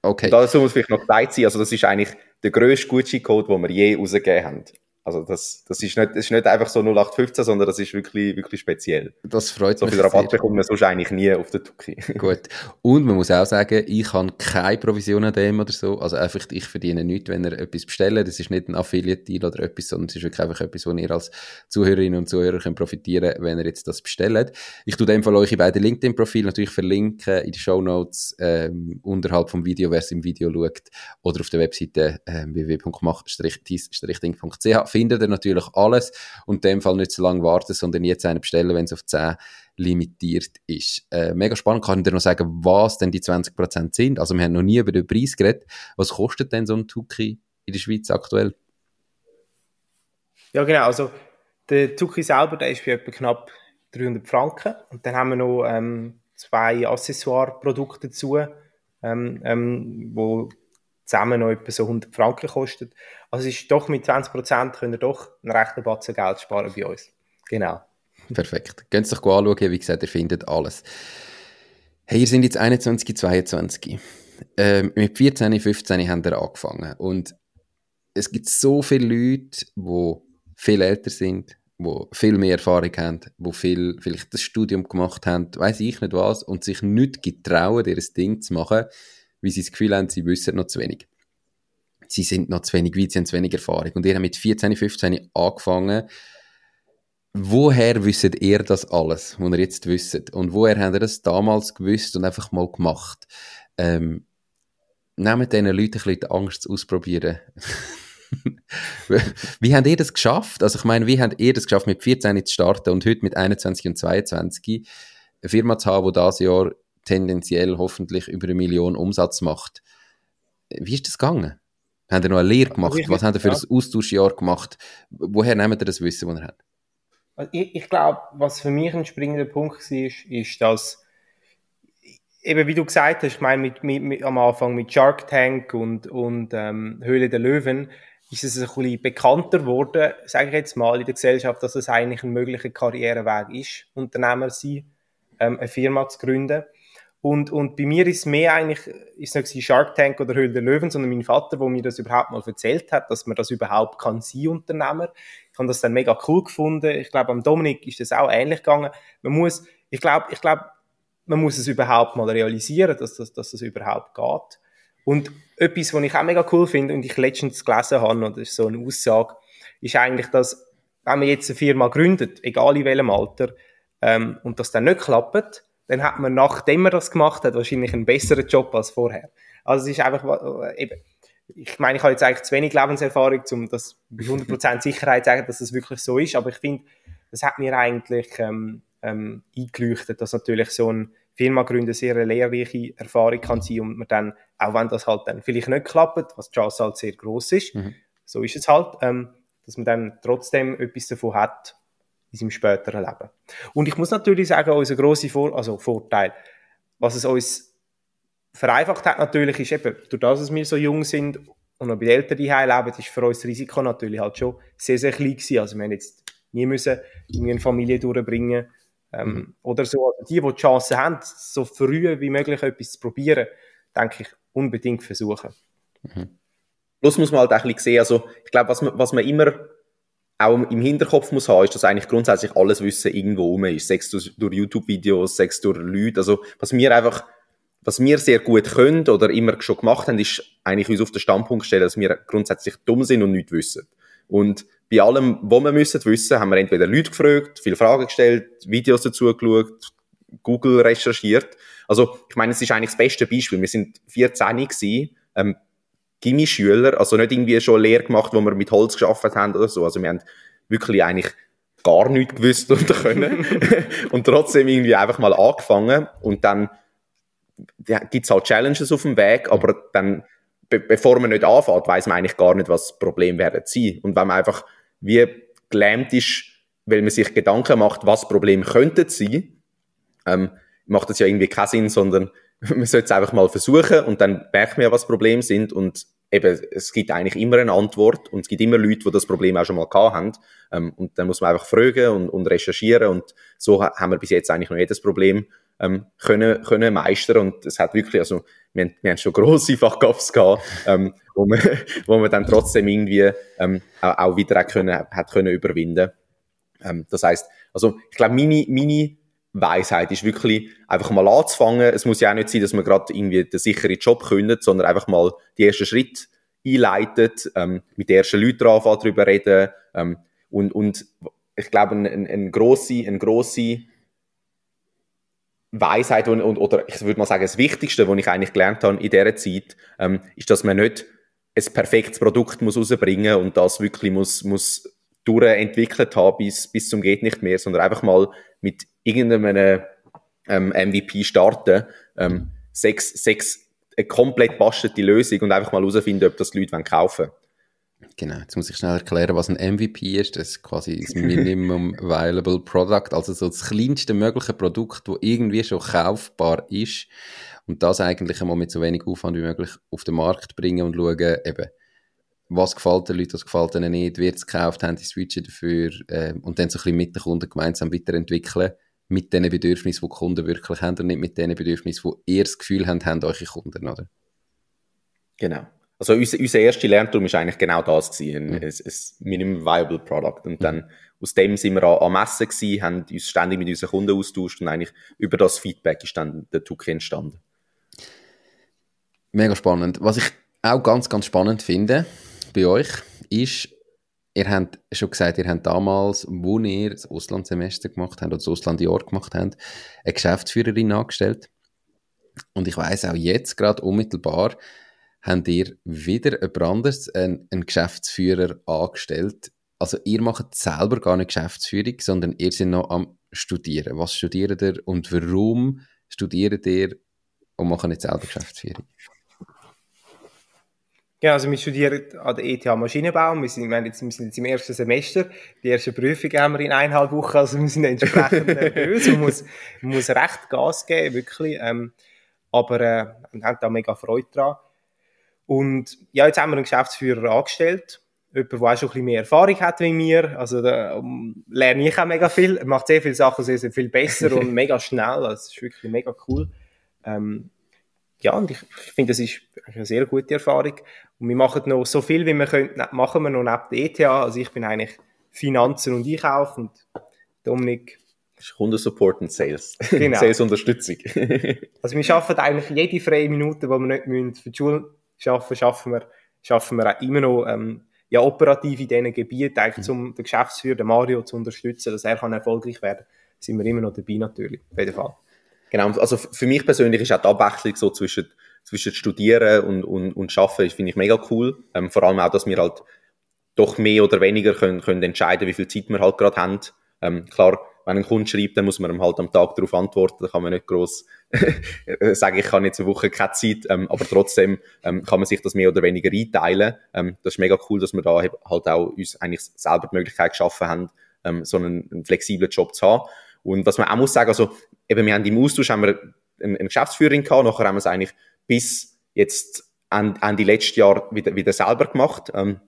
Okay. Und dazu muss vielleicht noch gesagt sein, also das ist eigentlich der grösste Gutschein-Code, den wir je rausgegeben haben. Also das, das, ist nicht, das ist nicht einfach so 0815, sondern das ist wirklich, wirklich speziell. Das freut so mich viel Rabatt bekommt man sonst eigentlich nie auf der Tuki. Gut. Und man muss auch sagen, ich habe keine Provision an dem oder so. Also einfach, ich verdiene nichts, wenn ihr etwas bestellt. Das ist nicht ein Affiliate-Deal oder etwas, sondern es ist wirklich einfach etwas, wo ihr als Zuhörerinnen und Zuhörer könnt profitieren wenn ihr jetzt das bestellt. Ich tue dem Fall euch beide LinkedIn-Profil natürlich verlinken in die Show Notes ähm, unterhalb vom Video, wer es im Video schaut, oder auf der Webseite ähm, www.macht-ding.ch findet ihr natürlich alles und in dem Fall nicht so lange warten, sondern jetzt einen bestellen, wenn es auf 10 limitiert ist. Äh, mega spannend, kann ich dir noch sagen, was denn die 20% sind. Also wir haben noch nie über den Preis geredet. Was kostet denn so ein Tuki in der Schweiz aktuell? Ja genau, also der Tuki selber, der ist für etwa knapp 300 Franken und dann haben wir noch ähm, zwei Accessoire-Produkte dazu, ähm, ähm, wo zusammen noch etwa so 100 Franken kostet. Also ist doch mit 20% könnt ihr doch einen rechten Batzen Geld sparen bei uns. Genau. Perfekt. Könnt ihr euch anschauen, wie gesagt, ihr findet alles. Hey, ihr sind jetzt 21, 22. Ähm, mit 14, 15 haben wir angefangen. Und es gibt so viele Leute, die viel älter sind, die viel mehr Erfahrung haben, die viel, vielleicht das Studium gemacht haben, weiß ich nicht was, und sich nicht getrauen, ihr Ding zu machen, weil sie das Gefühl haben, sie wissen noch zu wenig. Sie sind noch zu wenig weit, sie haben zu wenig Erfahrung. Und ihr habt mit 14, 15 angefangen. Woher wisst ihr das alles, was ihr jetzt wisst? Und woher habt ihr das damals gewusst und einfach mal gemacht? Ähm, nehmt diesen Leuten ein bisschen die Angst ausprobieren. wie habt ihr das geschafft? Also ich meine, wie habt ihr das geschafft, mit 14 zu starten und heute mit 21 und 22 eine Firma zu haben, die dieses Jahr tendenziell hoffentlich über eine Million Umsatz macht. Wie ist das gegangen? Habt ihr noch eine Lehre gemacht? Was habt ihr für ja. ein Austauschjahr gemacht? Woher nehmt ihr das Wissen, das ihr habt? Also ich, ich glaube, was für mich ein springender Punkt war, ist, ist, dass eben wie du gesagt hast, ich meine, mit, mit, mit, am Anfang mit Shark Tank und, und ähm, Höhle der Löwen, ist es ein bisschen bekannter geworden, sage ich jetzt mal, in der Gesellschaft, dass es eigentlich ein möglicher Karriereweg ist, Unternehmer sein, ähm, eine Firma zu gründen. Und, und bei mir ist mehr eigentlich, ist nicht Shark Tank oder Höhle der Löwen, sondern mein Vater, wo mir das überhaupt mal erzählt hat, dass man das überhaupt kann sein, Unternehmer. Ich habe das dann mega cool gefunden. Ich glaube, am Dominik ist das auch ähnlich gegangen. Man muss, ich glaube, ich glaube, man muss es überhaupt mal realisieren, dass das, dass das überhaupt geht. Und etwas, was ich auch mega cool finde und ich letztens gelesen habe, und das ist so eine Aussage, ist eigentlich, dass, wenn man jetzt eine Firma gründet, egal in welchem Alter, ähm, und das dann nicht klappt, dann hat man, nachdem man das gemacht hat, wahrscheinlich einen besseren Job als vorher. Also es ist einfach, äh, eben, ich meine, ich habe jetzt eigentlich zu wenig Lebenserfahrung, um das mit 100% Sicherheit zu sagen, dass das wirklich so ist, aber ich finde, das hat mir eigentlich ähm, ähm, eingeleuchtet, dass natürlich so ein Firma gründen sehr eine lehrreiche Erfahrung kann sein und man dann, auch wenn das halt dann vielleicht nicht klappt, was die Chance halt sehr groß ist, mhm. so ist es halt, ähm, dass man dann trotzdem etwas davon hat, in seinem späteren Leben. Und ich muss natürlich sagen, unser grosser Vor also Vorteil, was es uns vereinfacht hat natürlich, ist eben, durch das, dass wir so jung sind und noch bei den Eltern daheim leben, ist für uns das Risiko natürlich halt schon sehr, sehr klein gewesen. Also wir haben jetzt nie müssen irgendwie eine Familie durchbringen ähm, mhm. oder so. Also die, die die Chance haben, so früh wie möglich etwas zu probieren, denke ich, unbedingt versuchen. Mhm. Plus muss man halt auch ein bisschen sehen, also ich glaube, was man, was man immer auch im Hinterkopf muss haben, ist, dass eigentlich grundsätzlich alles Wissen irgendwo rum ist. Sechs durch, durch YouTube-Videos, sechs durch Leute. Also, was wir einfach, was wir sehr gut können oder immer schon gemacht haben, ist eigentlich uns auf den Standpunkt stellen, dass wir grundsätzlich dumm sind und nichts wissen. Und bei allem, was wir müssen wissen, haben wir entweder Leute gefragt, viele Fragen gestellt, Videos dazu geschaut, Google recherchiert. Also, ich meine, es ist eigentlich das beste Beispiel. Wir sind 14 gewesen, ähm, Gimmi-Schüler, also nicht irgendwie schon Lehre gemacht, wo wir mit Holz geschafft haben oder so. Also wir haben wirklich eigentlich gar nichts gewusst und können und trotzdem irgendwie einfach mal angefangen und dann ja, gibt's halt Challenges auf dem Weg, aber dann, be bevor man nicht anfängt, weiß man eigentlich gar nicht, was das Problem werden sein. Und wenn man einfach wie gelähmt ist, weil man sich Gedanken macht, was Problem könnte sein, ähm, macht das ja irgendwie keinen Sinn, sondern man sollte es einfach mal versuchen und dann merkt man ja, was Probleme sind und eben, es gibt eigentlich immer eine Antwort und es gibt immer Leute, die das Problem auch schon mal gehabt haben ähm, und dann muss man einfach fragen und, und recherchieren und so haben wir bis jetzt eigentlich noch jedes Problem ähm, können, können meistern und es hat wirklich, also wir haben, wir haben schon grosse Fuck-Ups gehabt, ähm, wo, man, wo man dann trotzdem irgendwie ähm, auch, auch wieder können, hat können überwinden. Ähm, das heißt, also ich glaube, meine, meine Weisheit ist wirklich einfach mal anzufangen. Es muss ja auch nicht sein, dass man gerade irgendwie den sicheren Job kündet, sondern einfach mal die ersten Schritte einleitet, ähm, mit den ersten Leuten anfangen, darüber reden ähm, und, und ich glaube, eine, eine grosse, eine grosse Weisheit und, und, oder ich würde mal sagen, das Wichtigste, was ich eigentlich gelernt habe in dieser Zeit, ähm, ist, dass man nicht ein perfektes Produkt muss rausbringen und das wirklich muss, muss durchentwickelt haben bis, bis zum geht nicht mehr, sondern einfach mal mit irgendeinem ähm, MVP starten, ähm, sechs, sechs eine komplett bastete Lösung und einfach mal herausfinden, ob das die Leute kaufen wollen. Genau, jetzt muss ich schnell erklären, was ein MVP ist. Das ist quasi das Minimum Viable Product, also so das kleinste mögliche Produkt, das irgendwie schon kaufbar ist und das eigentlich einmal mit so wenig Aufwand wie möglich auf den Markt bringen und schauen, eben, was gefällt den Leuten, was gefällt ihnen nicht, wird es gekauft, haben die Switchen dafür äh, und dann so ein bisschen mit den Kunden gemeinsam weiterentwickeln mit den Bedürfnissen, die die Kunden wirklich haben und nicht mit den Bedürfnissen, die ihr das Gefühl habt, haben eure Kunden, oder? Genau. Also unser, unser erster Lernturm ist eigentlich genau das gewesen, ein, mhm. ein, ein Minimum Viable Product. Und mhm. dann aus dem sind wir an, an Messen gewesen, haben uns ständig mit unseren Kunden austauscht und eigentlich über das Feedback ist dann der Tuki entstanden. Mega spannend. Was ich auch ganz, ganz spannend finde bei euch, ist, ihr habt schon gesagt, ihr habt damals, wo ihr das Auslandssemester gemacht habt oder das Auslandjahr gemacht habt, eine Geschäftsführerin angestellt. Und ich weiß auch jetzt gerade unmittelbar, habt ihr wieder jemand anderes, einen, einen Geschäftsführer angestellt. Also ihr macht selber gar nicht Geschäftsführung, sondern ihr seid noch am Studieren. Was studiert ihr und warum studiert ihr und macht nicht selber Geschäftsführung? Genau, also wir studieren an der ETH Maschinenbau. Wir sind, wir, sind jetzt im ersten Semester. Die erste Prüfung haben wir in eineinhalb Wochen, also wir sind entsprechend nervös und muss, muss recht Gas geben, wirklich. Ähm, aber äh, wir haben da mega Freude dran. Und ja, jetzt haben wir einen Geschäftsführer angestellt. Jemand, der auch schon ein bisschen mehr Erfahrung hat wie mir. Also da um, lerne ich auch mega viel. Er macht sehr viele Sachen sehr, sehr viel besser und mega schnell. Also, das ist wirklich mega cool. Ähm, ja, und ich, ich finde, das ist eine sehr gute Erfahrung. Und wir machen noch so viel, wie wir können, ne, machen wir noch neben der ETH. Also ich bin eigentlich Finanzen und Einkauf und Dominik. Kundensupport und Sales. Genau. Sales-Unterstützung. also wir schaffen eigentlich jede freie Minute, die wir nicht für die Schule schaffen, schaffen wir, schaffen wir auch immer noch ähm, ja, operativ in diesen Gebieten, eigentlich, um den Geschäftsführer, den Mario, zu unterstützen, dass er kann erfolgreich werden kann, sind wir immer noch dabei natürlich, auf jeden Fall. Genau, also für mich persönlich ist auch die Abwechslung so zwischen, zwischen Studieren und, und, und Arbeiten, finde ich mega cool. Ähm, vor allem auch, dass wir halt doch mehr oder weniger können, können entscheiden, wie viel Zeit wir halt gerade haben. Ähm, klar, wenn ein Kunde schreibt, dann muss man ihm halt am Tag darauf antworten. Da kann man nicht groß sagen, ich kann jetzt eine Woche keine Zeit, ähm, aber trotzdem ähm, kann man sich das mehr oder weniger einteilen. Ähm, das ist mega cool, dass wir da halt auch uns eigentlich selber die Möglichkeit geschaffen haben, ähm, so einen, einen flexiblen Job zu haben. Und was man auch muss sagen, also eben wir haben im Austausch haben wir eine, eine Geschäftsführerin gehabt, nachher haben wir es eigentlich bis jetzt Ende letztes Jahr wieder, wieder selber gemacht. Ähm,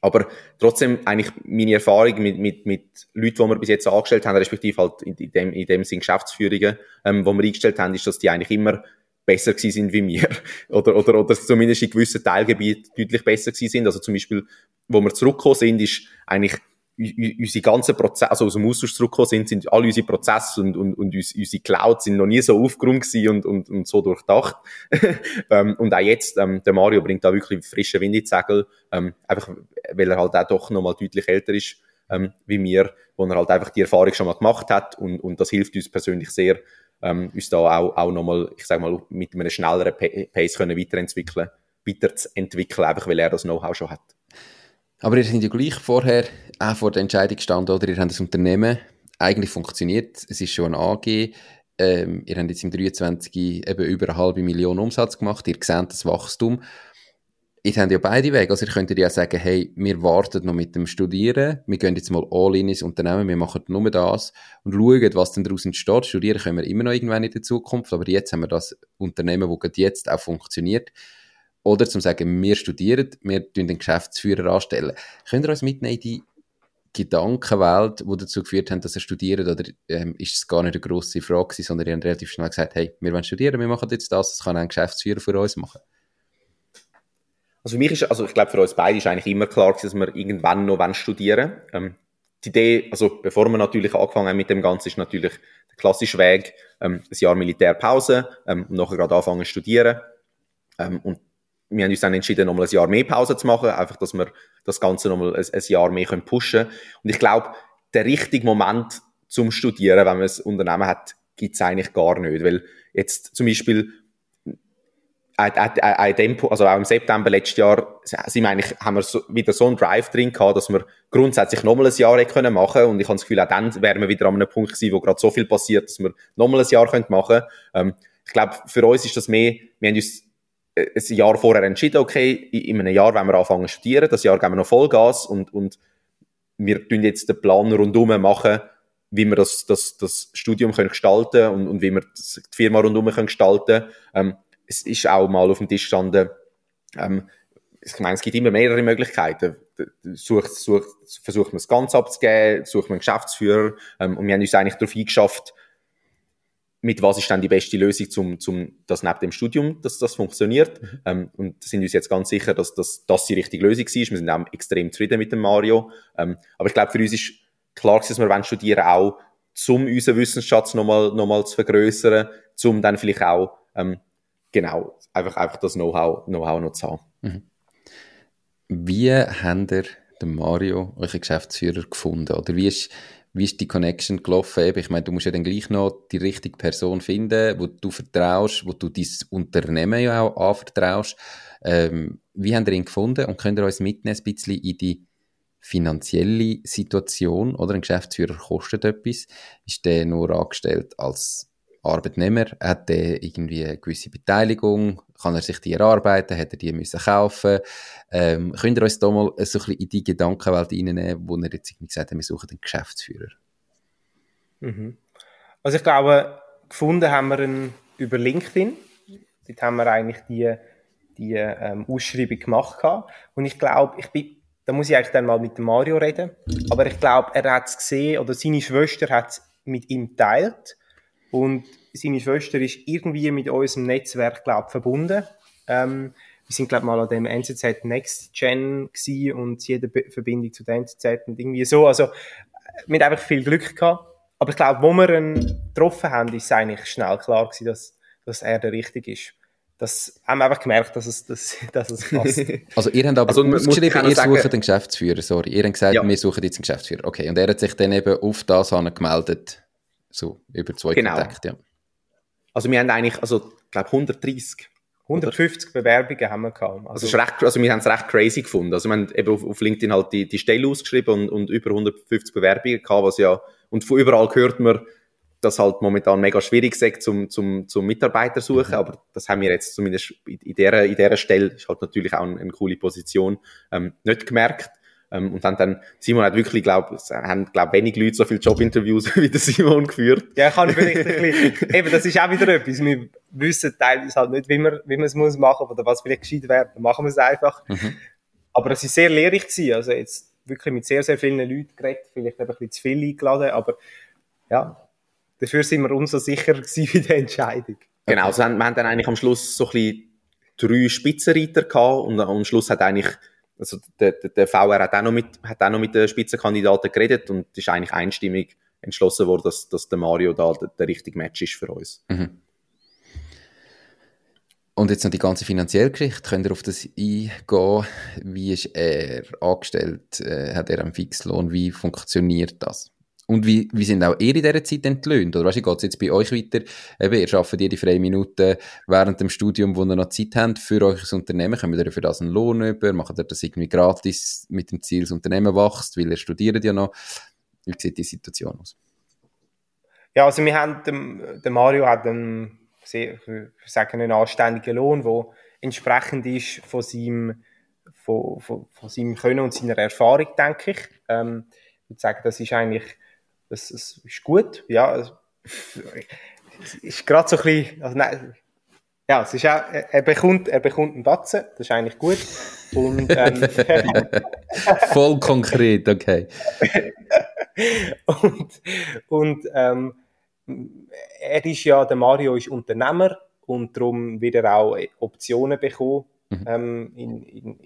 aber trotzdem eigentlich meine Erfahrung mit, mit, mit Leuten, die wir bis jetzt angestellt haben, respektive halt in, in dem, in dem Sinn Geschäftsführungen, ähm, die wir eingestellt haben, ist, dass die eigentlich immer besser gewesen sind wie wir. oder, oder, oder zumindest in gewissen Teilgebieten deutlich besser gewesen sind. Also zum Beispiel, wo wir zurückgekommen sind, ist eigentlich unsere ganzen Prozesse, also aus dem Austausch zurückgekommen sind, sind alle unsere Prozesse und, und, und unsere Clouds sind noch nie so aufgeräumt gewesen und, und, und so durchdacht. ähm, und auch jetzt, ähm, der Mario bringt da wirklich frische Wind ins Segel, ähm, einfach, weil er halt auch doch nochmal deutlich älter ist, ähm, wie mir, wo er halt einfach die Erfahrung schon mal gemacht hat und, und das hilft uns persönlich sehr, ähm, uns da auch, auch nochmal, ich sag mal, mit einem schnelleren Pace können weiterentwickeln, weiterzuentwickeln, einfach weil er das Know-how schon hat. Aber ihr seid ja gleich vorher auch vor der Entscheidung gestanden, oder? Ihr habt das Unternehmen, eigentlich funktioniert, es ist schon ein AG, ähm, ihr habt jetzt im 23 eben über eine halbe Million Umsatz gemacht, ihr seht das Wachstum. Ihr habt ja beide Wege, also ihr könntet ja sagen, hey, wir warten noch mit dem Studieren, wir gehen jetzt mal all in ins Unternehmen, wir machen nur das. Und schauen, was denn daraus entsteht. Studieren können wir immer noch irgendwann in der Zukunft, aber jetzt haben wir das Unternehmen, das jetzt auch funktioniert. Oder zum sagen, wir studieren, wir tun den Geschäftsführer anstellen. Könnt ihr uns mitnehmen in die Gedankenwelt, die dazu geführt haben, dass er studiert, oder ähm, ist es gar nicht eine grosse Frage gewesen, sondern ihr habt relativ schnell gesagt, hey, wir wollen studieren, wir machen jetzt das, das kann ein Geschäftsführer für uns machen? Also für mich ist, also ich glaube für uns beide ist eigentlich immer klar dass wir irgendwann noch studieren wollen. Ähm, die Idee, also bevor wir natürlich angefangen haben mit dem Ganzen, ist natürlich der klassische Weg, ähm, ein Jahr Militärpause ähm, und nachher gerade anfangen zu studieren. Ähm, und wir haben uns dann entschieden, nochmal ein Jahr mehr Pause zu machen, einfach, dass wir das Ganze nochmal ein, ein Jahr mehr können pushen können. Und ich glaube, der richtige Moment zum Studieren, wenn man ein Unternehmen hat, gibt es eigentlich gar nicht. Weil jetzt zum Beispiel also auch im September letztes Jahr sind eigentlich, haben wir so, wieder so einen Drive drin gehabt, dass wir grundsätzlich nochmal ein Jahr hätten können machen und ich habe das Gefühl, auch dann wären wir wieder an einem Punkt gewesen, wo gerade so viel passiert, dass wir nochmal ein Jahr können machen ähm, Ich glaube, für uns ist das mehr, wir haben uns äh, ein Jahr vorher entschieden, okay, in einem Jahr wollen wir anfangen zu studieren, das Jahr geben wir noch Vollgas und, und wir tun jetzt den Plan rundum machen, wie wir das, das, das Studium können gestalten und, und wie wir die Firma rundum können gestalten ähm, es ist auch mal auf dem Tisch gestanden, ähm, ich meine, es gibt immer mehrere Möglichkeiten. Sucht, sucht, versucht man es ganz abzugeben, sucht man einen Geschäftsführer ähm, und wir haben uns eigentlich darauf eingeschafft, mit was ist dann die beste Lösung, zum, zum das neben dem Studium, dass das funktioniert. Mhm. Ähm, und sind uns jetzt ganz sicher, dass das, das die richtige Lösung ist. Wir sind auch extrem zufrieden mit dem Mario. Ähm, aber ich glaube, für uns ist klar, dass wir wollen studieren auch, um unseren Wissensschatz nochmal noch mal zu vergrößern, um dann vielleicht auch ähm, genau, einfach, einfach das Know-how Know noch zu haben. Mhm. Wie habt ihr den Mario, euren Geschäftsführer, gefunden? Oder wie ist, wie ist die Connection gelaufen? Ich meine, du musst ja dann gleich noch die richtige Person finden, wo du vertraust, wo du dein Unternehmen ja auch anvertraust. Ähm, wie habt ihr ihn gefunden und könnt ihr uns mitnehmen ein bisschen in die finanzielle Situation? Oder ein Geschäftsführer kostet etwas. Ist der nur angestellt als Arbeitnehmer, hat er irgendwie eine gewisse Beteiligung, kann er sich die erarbeiten, hat er die müssen kaufen. Ähm, könnt ihr uns da mal so ein bisschen in die Gedankenwelt reinnehmen, wo er jetzt gesagt hat, wir suchen einen Geschäftsführer? Mhm. Also ich glaube, gefunden haben wir ihn über LinkedIn. Dort haben wir eigentlich die, die ähm, Ausschreibung gemacht. Gehabt. Und ich glaube, ich bin, da muss ich eigentlich dann mal mit Mario reden. Aber ich glaube, er hat es gesehen, oder seine Schwester hat es mit ihm geteilt. Und seine Schwester ist irgendwie mit unserem Netzwerk, glaube verbunden. Ähm, wir sind, glaube mal an dem NZZ Next Gen und jede Verbindung zu der NZZ und irgendwie so. Also, mit einfach viel Glück gehabt. Aber ich glaube, wo wir ihn getroffen haben, ist eigentlich schnell klar gewesen, dass, dass er der Richtige ist. Das haben wir einfach gemerkt, dass es, dass, dass es passt. also ihr habt aber also, ausgeschrieben, ihr sucht einen Geschäftsführer, sorry. Ihr habt gesagt, ja. wir suchen jetzt einen Geschäftsführer. Okay, und er hat sich dann eben auf das gemeldet so über zwei genau. Kontakte, ja. Also wir haben eigentlich, also ich glaube 130 150 oder? Bewerbungen haben wir gehabt. Also, also, recht, also wir haben es recht crazy gefunden. Also wir haben eben auf, auf LinkedIn halt die, die Stelle ausgeschrieben und, und über 150 Bewerbungen gehabt, was ja, und von überall hört man, dass halt momentan mega schwierig ist zum, zum, zum Mitarbeiter suchen, mhm. aber das haben wir jetzt zumindest in dieser, in dieser Stelle, ist halt natürlich auch eine, eine coole Position, ähm, nicht gemerkt. Ähm, und dann, dann, Simon hat wirklich, glaube haben, glaub, wenig Leute so viele Jobinterviews wie der Simon geführt. Ja, kann ich vielleicht ein bisschen, eben, das ist auch wieder etwas. Wir wissen teilweise halt nicht, wie man, wie man es muss machen oder was vielleicht gescheit wäre. Dann machen wir es einfach. Mhm. Aber es ist sehr lehrreich gewesen. Also jetzt wirklich mit sehr, sehr vielen Leuten geredet. Vielleicht ein bisschen zu viel eingeladen, aber ja, dafür sind wir umso sicherer gewesen bei der Entscheidung. Genau, also wir haben dann eigentlich am Schluss so ein bisschen drei Spitzenreiter gehabt und am Schluss hat eigentlich also der, der, der VR hat auch, noch mit, hat auch noch mit den Spitzenkandidaten geredet und ist eigentlich einstimmig entschlossen worden, dass, dass der Mario da der, der richtige Match ist für uns. Mhm. Und jetzt noch die ganze finanzielle Geschichte. Könnt ihr auf das eingehen? Wie ist er angestellt? Äh, hat er einen Fixlohn? Wie funktioniert das? Und wie, wie sind auch ihr in dieser Zeit entlöhnt? Oder weißt du, geht es jetzt bei euch weiter? Eben, ihr arbeitet jede freie Minute während dem Studium, wo ihr noch Zeit habt für euch Unternehmen. Kommt ihr für das einen Lohn über? Macht ihr das irgendwie gratis mit dem Ziel, das Unternehmen wächst? Weil ihr studiert ja noch. Wie sieht die Situation aus? Ja, also wir haben, den, der Mario hat einen, sehr, sagen, einen anständigen Lohn, der entsprechend ist von seinem, von, von, von seinem Können und seiner Erfahrung, denke ich. Ähm, ich würde sagen, das ist eigentlich das, das ist gut, ja. Es ist gerade so ein bisschen, also nein, Ja, es ist auch, er bekommt, er bekommt einen Batzen, das ist eigentlich gut. Und, ähm, Voll konkret, okay. und und ähm, er ist ja, der Mario ist Unternehmer und darum wird er auch Optionen bekommen, mhm. ähm, in, in,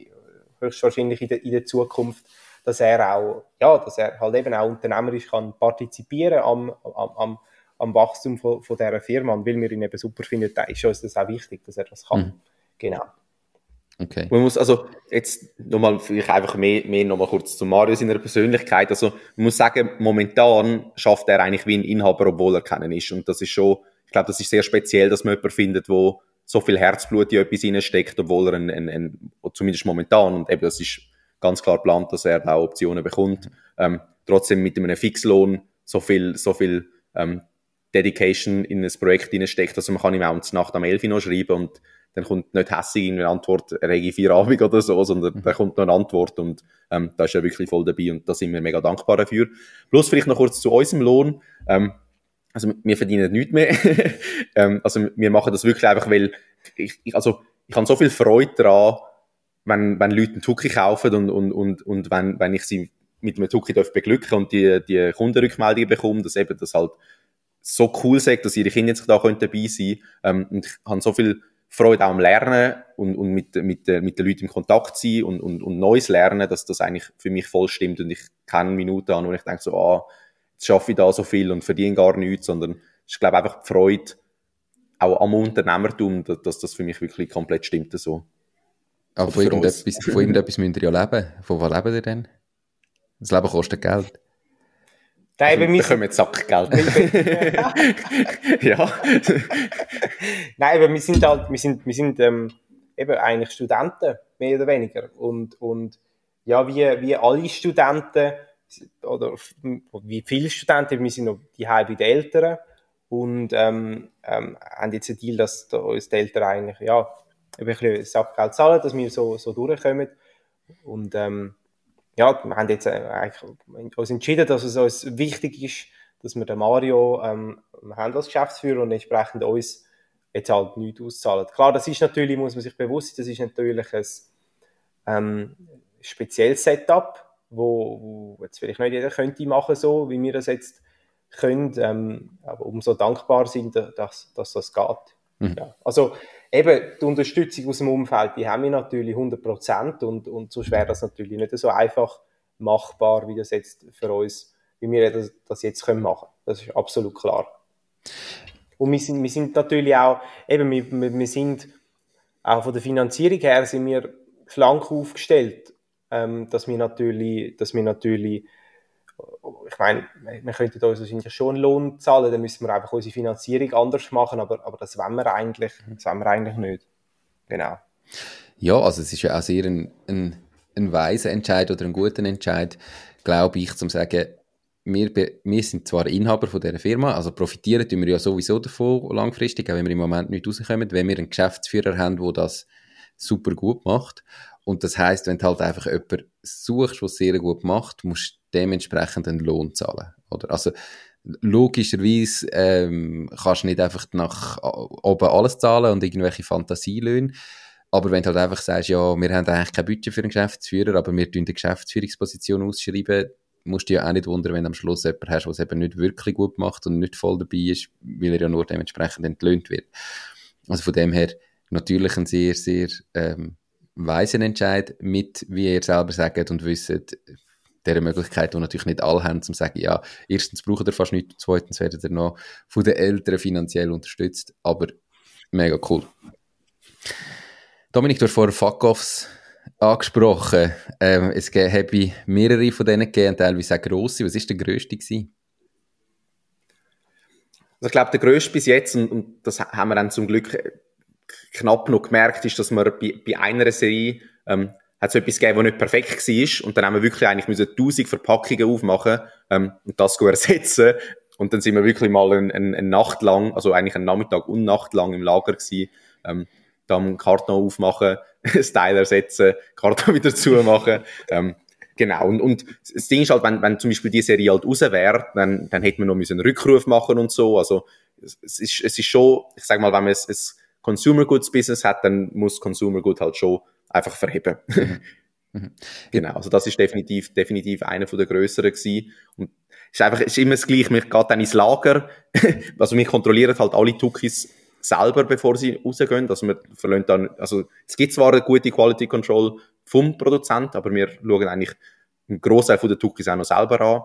höchstwahrscheinlich in der, in der Zukunft, dass er auch, ja, dass er halt eben auch unternehmerisch kann partizipieren am, am, am am Wachstum von, von dieser Firma. Und weil wir ihn eben super finden, da ist uns das auch wichtig, dass er das kann. Mhm. Genau. Okay. Man muss also jetzt nochmal vielleicht einfach mehr, mehr nochmal kurz zu Mario seiner Persönlichkeit. Also man muss sagen, momentan schafft er eigentlich wie ein Inhaber, obwohl er keinen ist. Und das ist schon, ich glaube, das ist sehr speziell, dass man jemanden findet, wo so viel Herzblut in etwas hineinsteckt, obwohl er ein, ein, ein, zumindest momentan, und eben das ist ganz klar geplant, dass er auch Optionen bekommt, mhm. ähm, trotzdem mit einem Fixlohn so viel, so viel ähm, Dedication in ein Projekt steckt. Also man kann ihm auch Nacht am 11 noch schreiben und dann kommt nicht hässig eine Antwort, rege vier Abend oder so, sondern mhm. da kommt noch eine Antwort und ähm, da ist er wirklich voll dabei und da sind wir mega dankbar dafür. Plus vielleicht noch kurz zu unserem Lohn. Ähm, also wir verdienen nichts mehr. ähm, also wir machen das wirklich einfach, weil ich, ich, also ich habe so viel Freude daran, wenn, wenn Leute einen Tuki kaufen und, und, und, und wenn, wenn ich sie mit einem Tuki beglücken und die, die Kundenrückmeldungen bekomme, dass eben das halt so cool sagt, dass ihre Kinder jetzt da dabei sein können. Ähm, und ich habe so viel Freude auch am Lernen und, und mit, mit, mit den Leuten im Kontakt sein und, und, und Neues lernen, dass das eigentlich für mich voll stimmt und ich keine Minute an, wo ich denke so, ah, jetzt schaffe ich da so viel und verdiene gar nichts, sondern ist, glaube ich, einfach die Freude auch am Unternehmertum, dass, dass das für mich wirklich komplett stimmt so. Aber von irgendetwas, von irgendetwas müsst ihr ja leben. Von was lebt ihr denn? Das Leben kostet Geld. Nein, also, wir bekommen jetzt Sackgeld. ja. Nein, aber wir sind halt, wir sind, wir sind ähm, eben eigentlich Studenten, mehr oder weniger. Und, und ja, wie, wie alle Studenten, oder wie viele Studenten, wir sind noch die halbe der Eltern und ähm, ähm, haben jetzt ein Deal, dass da uns die Eltern eigentlich ja, ein bisschen Sackgeld zahlen, dass wir so, so durchkommen. Und ähm, ja, wir haben jetzt äh, eigentlich uns entschieden, dass es uns wichtig ist, dass wir den Mario ähm, haben als Geschäftsführer und entsprechend uns jetzt halt nichts auszahlen. Klar, das ist natürlich, muss man sich bewusst sein, das ist natürlich ein ähm, spezielles Setup, wo, wo jetzt vielleicht nicht jeder könnte machen so, wie wir das jetzt können, ähm, aber umso dankbar sind, dass, dass das geht. Mhm. Ja. Also eben die Unterstützung aus dem Umfeld, die haben wir natürlich 100 Prozent und, und so schwer das natürlich nicht so einfach machbar, wie das jetzt für uns, wie wir das, das jetzt können machen. Das ist absolut klar. Und wir sind, wir sind natürlich auch, eben, wir, wir sind auch von der Finanzierung her sind wir schlank aufgestellt, ähm, dass wir natürlich, dass wir natürlich ich meine, wir könnten uns wahrscheinlich schon einen Lohn zahlen, dann müssen wir einfach unsere Finanzierung anders machen, aber, aber das wollen wir eigentlich, das wollen wir eigentlich nicht. Genau. Ja, also es ist ja auch sehr ein, ein, ein weiser Entscheid oder ein guter Entscheid, glaube ich, zum sagen, wir, wir sind zwar Inhaber von dieser Firma, also profitieren tun wir ja sowieso davon langfristig, auch wenn wir im Moment nicht rauskommen, wenn wir einen Geschäftsführer haben, der das super gut macht. Und das heißt, wenn du halt einfach jemanden suchst, der es sehr gut macht, musst dementsprechend einen Lohn zahlen. Oder? Also, logischerweise ähm, kannst du nicht einfach nach oben alles zahlen und irgendwelche Fantasielöhne. Aber wenn du halt einfach sagst, ja, wir haben eigentlich kein Budget für einen Geschäftsführer, aber wir tun die Geschäftsführungsposition ausschreiben, musst du ja auch nicht wundern, wenn du am Schluss jemanden hast, der es eben nicht wirklich gut macht und nicht voll dabei ist, weil er ja nur dementsprechend entlöhnt wird. Also von dem her natürlich ein sehr, sehr ähm, weisen Entscheid mit, wie ihr selber sagt und wisst, dieser Möglichkeit, die natürlich nicht alle haben, zum zu sagen, ja, erstens braucht ihr fast nichts, zweitens werdet ihr noch von den Eltern finanziell unterstützt, aber mega cool. Dominik, du hast vorher Fuck-Offs angesprochen. Ähm, es habe mehrere von denen gegeben, teilweise auch grosse. Was war der grösste gewesen? Ich glaube, der grösste bis jetzt, und, und das haben wir dann zum Glück knapp noch gemerkt, ist, dass wir bei, bei einer Serie ähm, hat es etwas gegeben, was nicht perfekt war. Und dann haben wir wirklich eigentlich müssen 1000 Verpackungen aufmachen ähm, und das ersetzen. Und dann sind wir wirklich mal eine, eine, eine Nacht lang, also eigentlich einen Nachmittag und Nacht lang im Lager gewesen, ähm, dann Karton aufmachen, das Teil ersetzen, Karton wieder zumachen, ähm, Genau, und, und das Ding ist halt, wenn, wenn zum Beispiel die Serie halt raus wäre, dann, dann hätte man noch einen Rückruf machen und so, also es ist, es ist schon, ich sag mal, wenn man es Consumer Goods Business hat, dann muss Consumer Good halt schon einfach verheben. Mhm. Mhm. genau, also das ist definitiv, definitiv einer von der grösseren gewesen. Und es ist einfach, es ist immer das Gleiche, man geht dann ins Lager, also wir kontrollieren halt alle Tukis selber, bevor sie rausgehen, also wir verlassen dann, also es gibt zwar eine gute Quality Control vom Produzent, aber wir schauen eigentlich einen Großteil von der Tukis auch noch selber an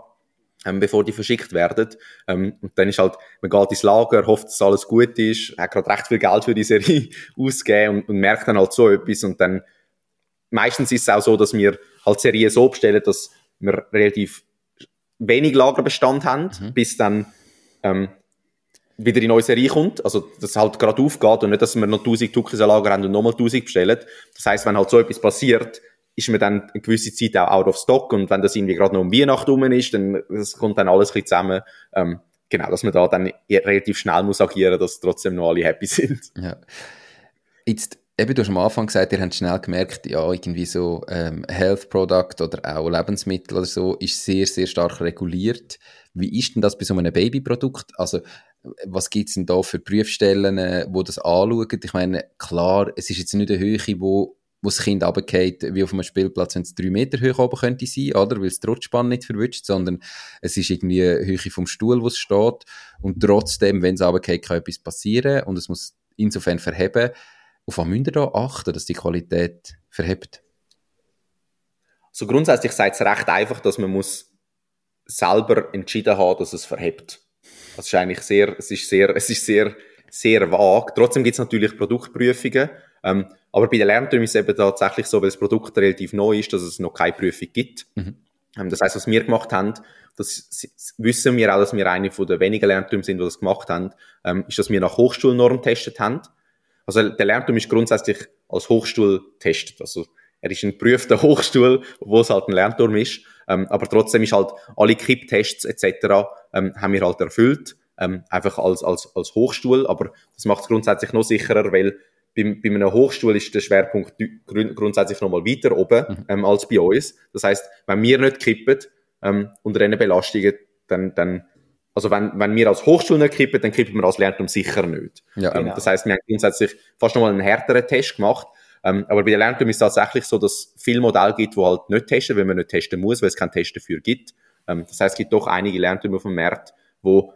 ähm, bevor die verschickt werden. Ähm, und dann ist halt, man geht ins Lager, hofft, dass alles gut ist, hat gerade recht viel Geld für die Serie ausgegeben und, und merkt dann halt so etwas und dann meistens ist es auch so, dass wir halt Serien so bestellen, dass wir relativ wenig Lagerbestand haben, mhm. bis dann ähm, wieder die neue Serie kommt, also dass es halt gerade aufgeht und nicht, dass wir noch 1000 Tuckers im Lager haben und nochmal 1000 bestellen. Das heißt, wenn halt so etwas passiert, ist man dann eine gewisse Zeit auch out of stock und wenn das irgendwie gerade noch um Weihnachten rum ist, dann das kommt dann alles ein bisschen zusammen. Ähm, genau, dass man da dann relativ schnell muss agieren, dass trotzdem noch alle happy sind. Ja. Jetzt, eben, du hast am Anfang gesagt, ihr habt schnell gemerkt, ja, irgendwie so ähm, Health Product oder auch Lebensmittel oder so ist sehr, sehr stark reguliert. Wie ist denn das bei so einem Babyprodukt? Also, was gibt es denn da für Prüfstellen, äh, wo das anschauen? Ich meine, klar, es ist jetzt nicht eine Höhe, wo wo das Kind runtergeht, wie auf einem Spielplatz, wenn es drei Meter hoch oben könnte sein, oder? Weil es die Rutschbahn nicht verwünscht, sondern es ist irgendwie eine Höhe vom Stuhl, wo es steht. Und trotzdem, wenn es runtergeht, kann etwas passieren und es muss insofern verheben. Auf was müsst ihr da achten, dass die Qualität verhebt? So also grundsätzlich sagt es recht einfach, dass man muss selber entschieden haben, dass es verhebt. Das ist eigentlich sehr, es ist sehr, es ist sehr, sehr vage. Trotzdem gibt es natürlich Produktprüfungen. Ähm, aber bei den Lerntürmen ist es eben tatsächlich so, weil das Produkt relativ neu ist, dass es noch keine Prüfung gibt. Mhm. Ähm, das heißt, was wir gemacht haben, das wissen wir auch, dass wir eine von den wenigen Lerntürmen sind, die das gemacht haben, ähm, ist, dass wir nach Hochschulnorm getestet haben. Also der Lernturm ist grundsätzlich als Hochstuhl getestet. Also er ist ein geprüfter Hochstuhl, wo es halt ein Lernturm ist. Ähm, aber trotzdem ist halt alle Kipptests etc. Ähm, haben wir halt erfüllt, ähm, einfach als, als, als Hochstuhl. Aber das macht es grundsätzlich noch sicherer, weil bei, bei einer Hochschule ist der Schwerpunkt grundsätzlich nochmal weiter oben mhm. ähm, als bei uns. Das heißt, wenn wir nicht kippen ähm, unter diesen Belastungen, dann, dann also wenn, wenn wir als Hochschule nicht kippen, dann kippen wir als Lernturm sicher nicht. Ja, ähm, genau. Das heißt, wir haben grundsätzlich fast nochmal einen härteren Test gemacht. Ähm, aber bei der Lernturm ist es tatsächlich so, dass es viele Modelle gibt, die halt nicht testen, weil man nicht testen muss, weil es keinen Test dafür gibt. Ähm, das heißt, es gibt doch einige Lerntürme auf dem Markt, wo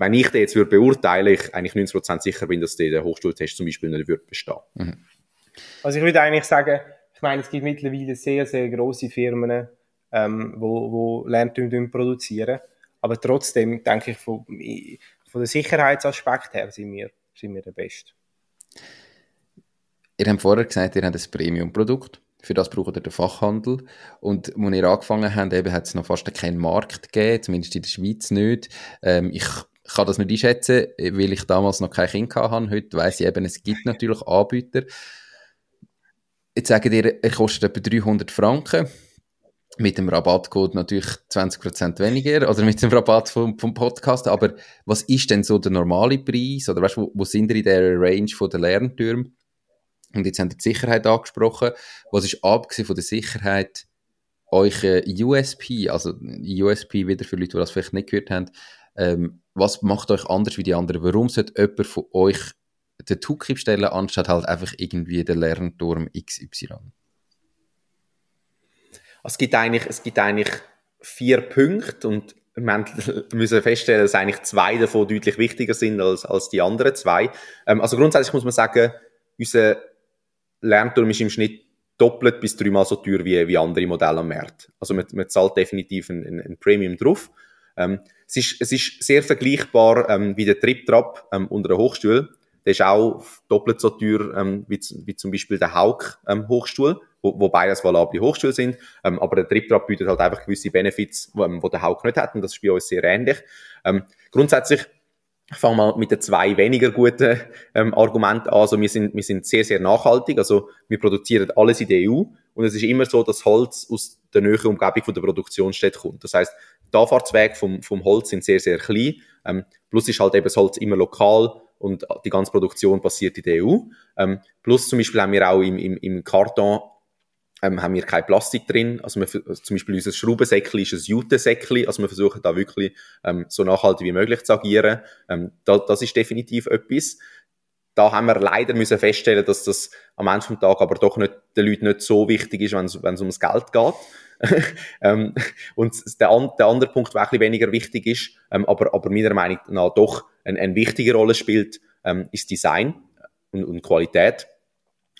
wenn ich den jetzt würde beurteilen, ich eigentlich 90% sicher bin, dass der Hochschultest zum Beispiel nicht wird bestehen. Mhm. Also ich würde eigentlich sagen, ich meine, es gibt mittlerweile sehr, sehr große Firmen, ähm, wo, wo Lerntümer produzieren. Aber trotzdem denke ich, von, von der Sicherheitsaspekt her sind wir, sind wir der Beste. Ihr habt vorher gesagt, ihr habt ein Premium-Produkt. Für das braucht ihr den Fachhandel. Und als ihr angefangen habt, eben, hat es noch fast keinen Markt gegeben, zumindest in der Schweiz nicht. Ähm, ich kann das nicht einschätzen, weil ich damals noch kein Kind hatte. Heute weiss ich eben, es gibt natürlich Anbieter. Jetzt sagen dir, er kostet etwa 300 Franken. Mit dem Rabattcode natürlich 20% weniger oder mit dem Rabatt vom, vom Podcast. Aber was ist denn so der normale Preis? Oder weißt, wo, wo sind wir in der Range der Lerntürme? Und jetzt haben wir die Sicherheit angesprochen. Was ist abgesehen von der Sicherheit euch USP, also USP wieder für Leute, die das vielleicht nicht gehört haben, ähm, was macht euch anders wie die anderen? Warum sollte jemand von euch den Tuki bestellen, anstatt halt einfach irgendwie den Lernturm XY? Es gibt eigentlich, es gibt eigentlich vier Punkte und wir müssen feststellen, dass eigentlich zwei davon deutlich wichtiger sind als, als die anderen zwei. Ähm, also grundsätzlich muss man sagen, unser Lernturm ist im Schnitt doppelt bis dreimal so teuer wie, wie andere Modelle am Markt. Also man, man zahlt definitiv ein, ein Premium drauf. Ähm, es, ist, es ist sehr vergleichbar ähm, wie der Trip-Trap ähm, unter der Hochstuhl. Der ist auch doppelt so teuer ähm, wie, wie zum Beispiel der Hauk ähm, wo, wobei das valable Hochstuhl sind. Ähm, aber der Trip-Trap bietet halt einfach gewisse Benefits, wo, ähm, wo der Hauk nicht hat und das ist bei uns sehr ähnlich. Ähm, grundsätzlich ich fange mal mit den zwei weniger guten ähm, Argumenten an. Also wir sind, wir sind sehr, sehr nachhaltig. Also wir produzieren alles in der EU und es ist immer so, dass Holz aus der näheren Umgebung von der Produktionsstätte kommt. Das heißt, die Anfahrtswege vom, vom Holz sind sehr, sehr klein. Ähm, plus ist halt eben das Holz immer lokal und die ganze Produktion passiert in der EU. Ähm, plus zum Beispiel haben wir auch im, im, im Karton ähm, haben wir kein Plastik drin. Also, wir, zum Beispiel unser Schraubensäckchen ist ein Jutesäckchen. Also wir versuchen da wirklich ähm, so nachhaltig wie möglich zu agieren. Ähm, da, das ist definitiv etwas. da haben wir leider müssen feststellen, dass das am Ende des Tages aber doch nicht, den Leuten nicht so wichtig ist, wenn es ums Geld geht. ähm, und der, an, der andere Punkt, der ein bisschen weniger wichtig ist, ähm, aber, aber meiner Meinung nach doch eine, eine wichtige Rolle spielt, ähm, ist Design und, und Qualität.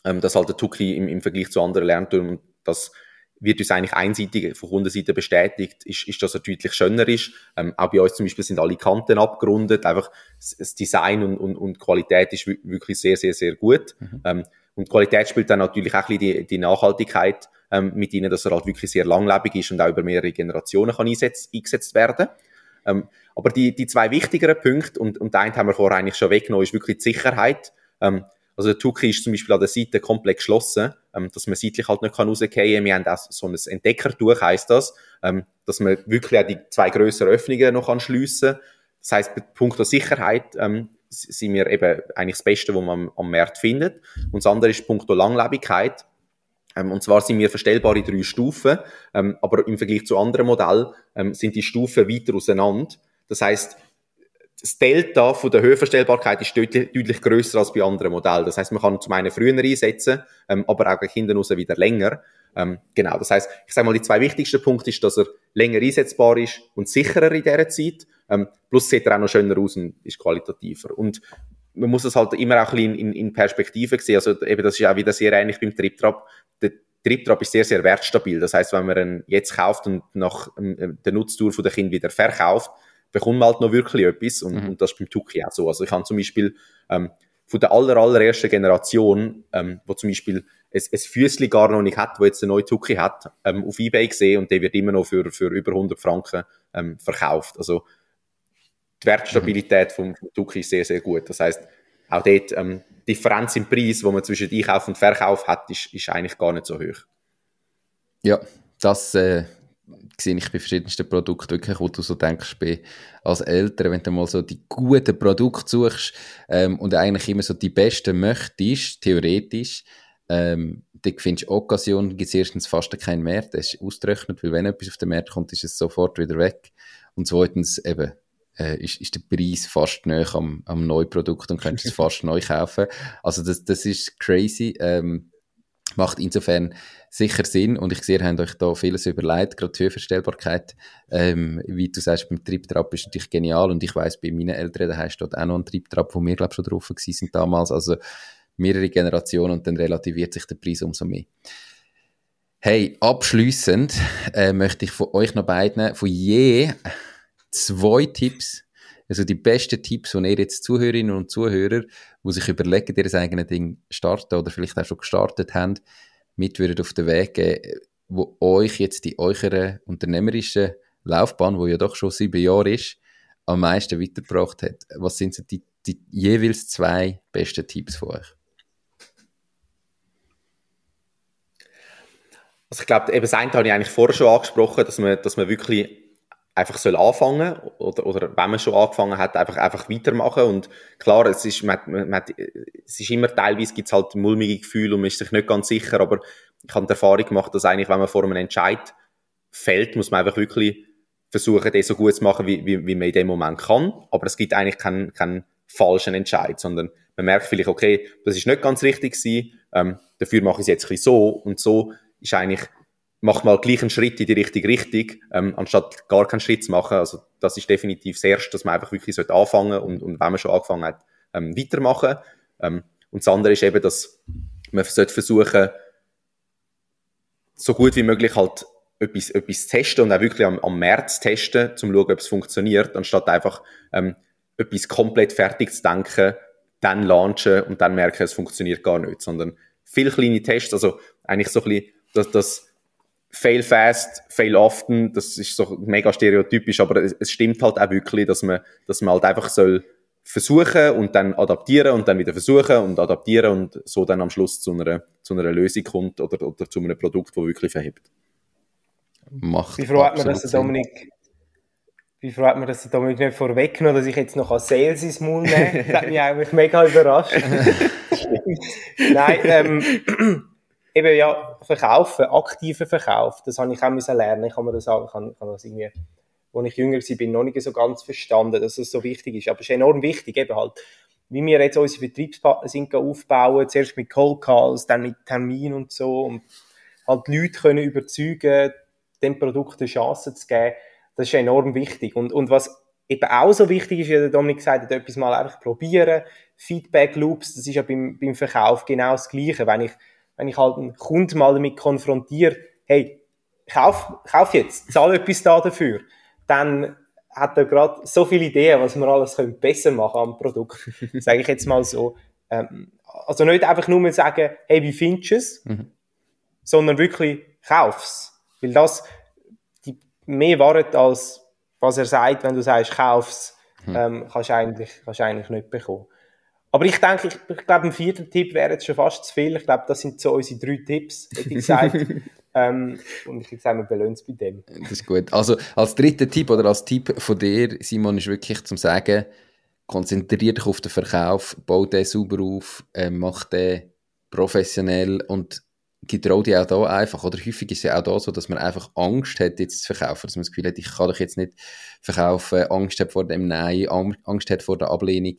Ähm, das halt der Tuki im, im Vergleich zu anderen Lerntürmen, das wird uns eigentlich einseitig von Kundenseite bestätigt, ist, ist, dass er deutlich schöner ist. Ähm, auch bei uns zum Beispiel sind alle Kanten abgerundet. Einfach das Design und, und, und Qualität ist wirklich sehr, sehr, sehr gut. Mhm. Ähm, und Qualität spielt dann natürlich auch ein bisschen die, die Nachhaltigkeit ähm, mit ihnen, dass er halt wirklich sehr langlebig ist und auch über mehrere Generationen kann einsetz, eingesetzt werden. Ähm, aber die, die zwei wichtigeren Punkte, und, und einen haben wir vorher eigentlich schon weggenommen, ist wirklich die Sicherheit. Ähm, also der Tuki ist zum Beispiel an der Seite komplett geschlossen, ähm, dass man seitlich halt nicht rausgehen kann. Wir haben auch so ein Entdeckertuch, heisst das, ähm, dass man wirklich auch die zwei grösseren Öffnungen noch schliessen kann. Das heisst, bei Punkt der Sicherheit ähm, sind wir eben eigentlich das Beste, was man am, am Markt findet. Und das andere ist Punkt der Langlebigkeit. Ähm, und zwar sind wir verstellbar in drei Stufen, ähm, aber im Vergleich zu anderen Modellen ähm, sind die Stufen weiter auseinander. Das heißt, das Delta von der Höhenverstellbarkeit ist deutlich, deutlich größer als bei anderen Modellen. Das heißt, man kann zum einen früher einsetzen, aber auch hinten raus wieder länger. Genau, das heißt, ich sage mal, die zwei wichtigsten Punkte ist, dass er länger einsetzbar ist und sicherer in dieser Zeit. Plus sieht er auch noch schöner aus und ist qualitativer. Und man muss es halt immer auch ein bisschen in, in Perspektive sehen. Also eben, das ist auch wieder sehr ähnlich beim Triptrap. Der Triptrap ist sehr, sehr wertstabil. Das heißt, wenn man ihn jetzt kauft und nach ähm, der Nutztour von der Kind wieder verkauft, bekommt man halt noch wirklich etwas. Und, mhm. und das ist beim Tuki auch so. Also ich habe zum Beispiel ähm, von der aller, allerersten Generation, ähm, wo zum Beispiel ein, ein Füßli gar noch nicht hat, wo jetzt eine neue Tuki hat, ähm, auf Ebay gesehen und der wird immer noch für, für über 100 Franken ähm, verkauft. Also die Wertstabilität mhm. vom Tuki ist sehr, sehr gut. Das heißt, auch dort ähm, Differenz im Preis, wo man zwischen Einkauf und Verkauf hat, ist, ist eigentlich gar nicht so hoch. Ja, das äh, sehe ich bei verschiedensten Produkten wirklich, wo du so denkst, bei, als Eltern, wenn du mal so die guten Produkte suchst ähm, und eigentlich immer so die besten möchtest, theoretisch, ähm, dann findest du Occasion, gibt es erstens fast keinen mehr, das ist ausgerechnet, weil wenn etwas auf den Markt kommt, ist es sofort wieder weg. Und zweitens eben, äh, ist, ist der Preis fast näher am, am Neuprodukt und könntest es fast neu kaufen. Also das, das ist crazy. Ähm, macht insofern sicher Sinn und ich sehe, ihr habt euch da vieles überlegt, gerade die Höhenverstellbarkeit, ähm, wie du sagst, beim Triebtrap ist natürlich genial und ich weiß bei meinen Eltern, da heißt dort auch noch ein Triebtrap, wo wir glaube schon drauf sind damals, also mehrere Generationen und dann relativiert sich der Preis umso mehr. Hey, abschließend äh, möchte ich von euch noch beiden von je zwei Tipps, also die besten Tipps, die ihr jetzt Zuhörerinnen und Zuhörer, die sich überlegen, ihr eigenes Ding starten oder vielleicht auch schon gestartet haben, mit würdet auf den Weg geben, wo euch jetzt in eurer unternehmerischen Laufbahn, wo ja doch schon sieben Jahre ist, am meisten weitergebracht hat. Was sind so die, die jeweils zwei besten Tipps von euch? Also ich glaube, eben das eine habe ich eigentlich vorher schon angesprochen, dass man, dass man wirklich einfach soll anfangen oder, oder wenn man schon angefangen hat, einfach, einfach weitermachen. Und klar, es ist, man, man, man, es ist immer teilweise gibt es halt mulmige Gefühle und man ist sich nicht ganz sicher, aber ich habe die Erfahrung gemacht, dass eigentlich, wenn man vor einem Entscheid fällt, muss man einfach wirklich versuchen, den so gut zu machen, wie, wie, wie man in dem Moment kann, aber es gibt eigentlich keinen, keinen falschen Entscheid, sondern man merkt vielleicht, okay, das ist nicht ganz richtig gewesen, ähm, dafür mache ich es jetzt ein bisschen so. Und so ist eigentlich mach mal gleich einen Schritt in die richtige Richtung, ähm, anstatt gar keinen Schritt zu machen. Also das ist definitiv das Erste, dass man einfach wirklich sollte anfangen und, und wenn man schon angefangen hat, ähm, weitermachen. Ähm, und das andere ist eben, dass man sollte versuchen, so gut wie möglich halt etwas, etwas testen und auch wirklich am, am März testen, um zu schauen, ob es funktioniert, anstatt einfach ähm, etwas komplett fertig zu denken, dann launchen und dann merken, es funktioniert gar nicht, sondern viele kleine Tests, also eigentlich so ein bisschen, dass das fail fast, fail often, das ist so mega stereotypisch, aber es, es, stimmt halt auch wirklich, dass man, dass man halt einfach soll versuchen und dann adaptieren und dann wieder versuchen und adaptieren und so dann am Schluss zu einer, zu einer Lösung kommt oder, oder zu einem Produkt, das wirklich verhebt. Macht Wie froh hat man, dass der Dominik wie froh hat man, dass der Dominik nicht vorweggenommen dass ich jetzt noch als Sales ins Maul nehme. Das hat mich eigentlich mega überrascht. Nein, ähm, eben ja, verkaufen, aktiven Verkauf, das habe ich auch müssen lernen. Ich habe mir das auch, ich habe das irgendwie, als ich jünger war, noch nicht so ganz verstanden, dass es so wichtig ist. Aber es ist enorm wichtig, eben halt, wie wir jetzt unsere Vertriebspartner sind aufbauen, zuerst mit Cold Calls, dann mit Termin und so und halt die Leute können überzeugen, dem Produkt eine Chance zu geben, das ist enorm wichtig. Und, und was eben auch so wichtig ist, wie der Dominik gesagt hat, etwas mal einfach probieren, Feedback Loops, das ist ja beim, beim Verkauf genau das Gleiche. Wenn ich, wenn ich halt einen Kunden mal damit konfrontiere, hey, kauf, kauf jetzt, zahl etwas da dafür, dann hat er gerade so viele Ideen, was wir alles können besser machen am Produkt. Sage ich jetzt mal so. Ähm, also nicht einfach nur sagen, hey, wie findest du es? Mhm. Sondern wirklich, kauf's. Weil das die mehr wert als was er sagt, wenn du sagst, kauf's, mhm. ähm, kannst du eigentlich, kannst eigentlich nicht bekommen. Aber ich denke, ich, ich glaube, ein vierter Tipp wäre jetzt schon fast zu viel. Ich glaube, das sind so unsere drei Tipps, hätte ich gesagt. ähm, und ich würde sagen, wir belohnen es bei dem. Das ist gut. Also, als dritter Tipp oder als Tipp von dir, Simon, ist wirklich zum Sagen, konzentriere dich auf den Verkauf, bau den sauber auf, äh, mach den professionell und getraut ja auch da einfach, oder häufig ist es ja auch da so, dass man einfach Angst hat, jetzt zu verkaufen, dass man das Gefühl hat, ich kann doch jetzt nicht verkaufen, Angst hat vor dem Nein, Angst hat vor der Ablehnung.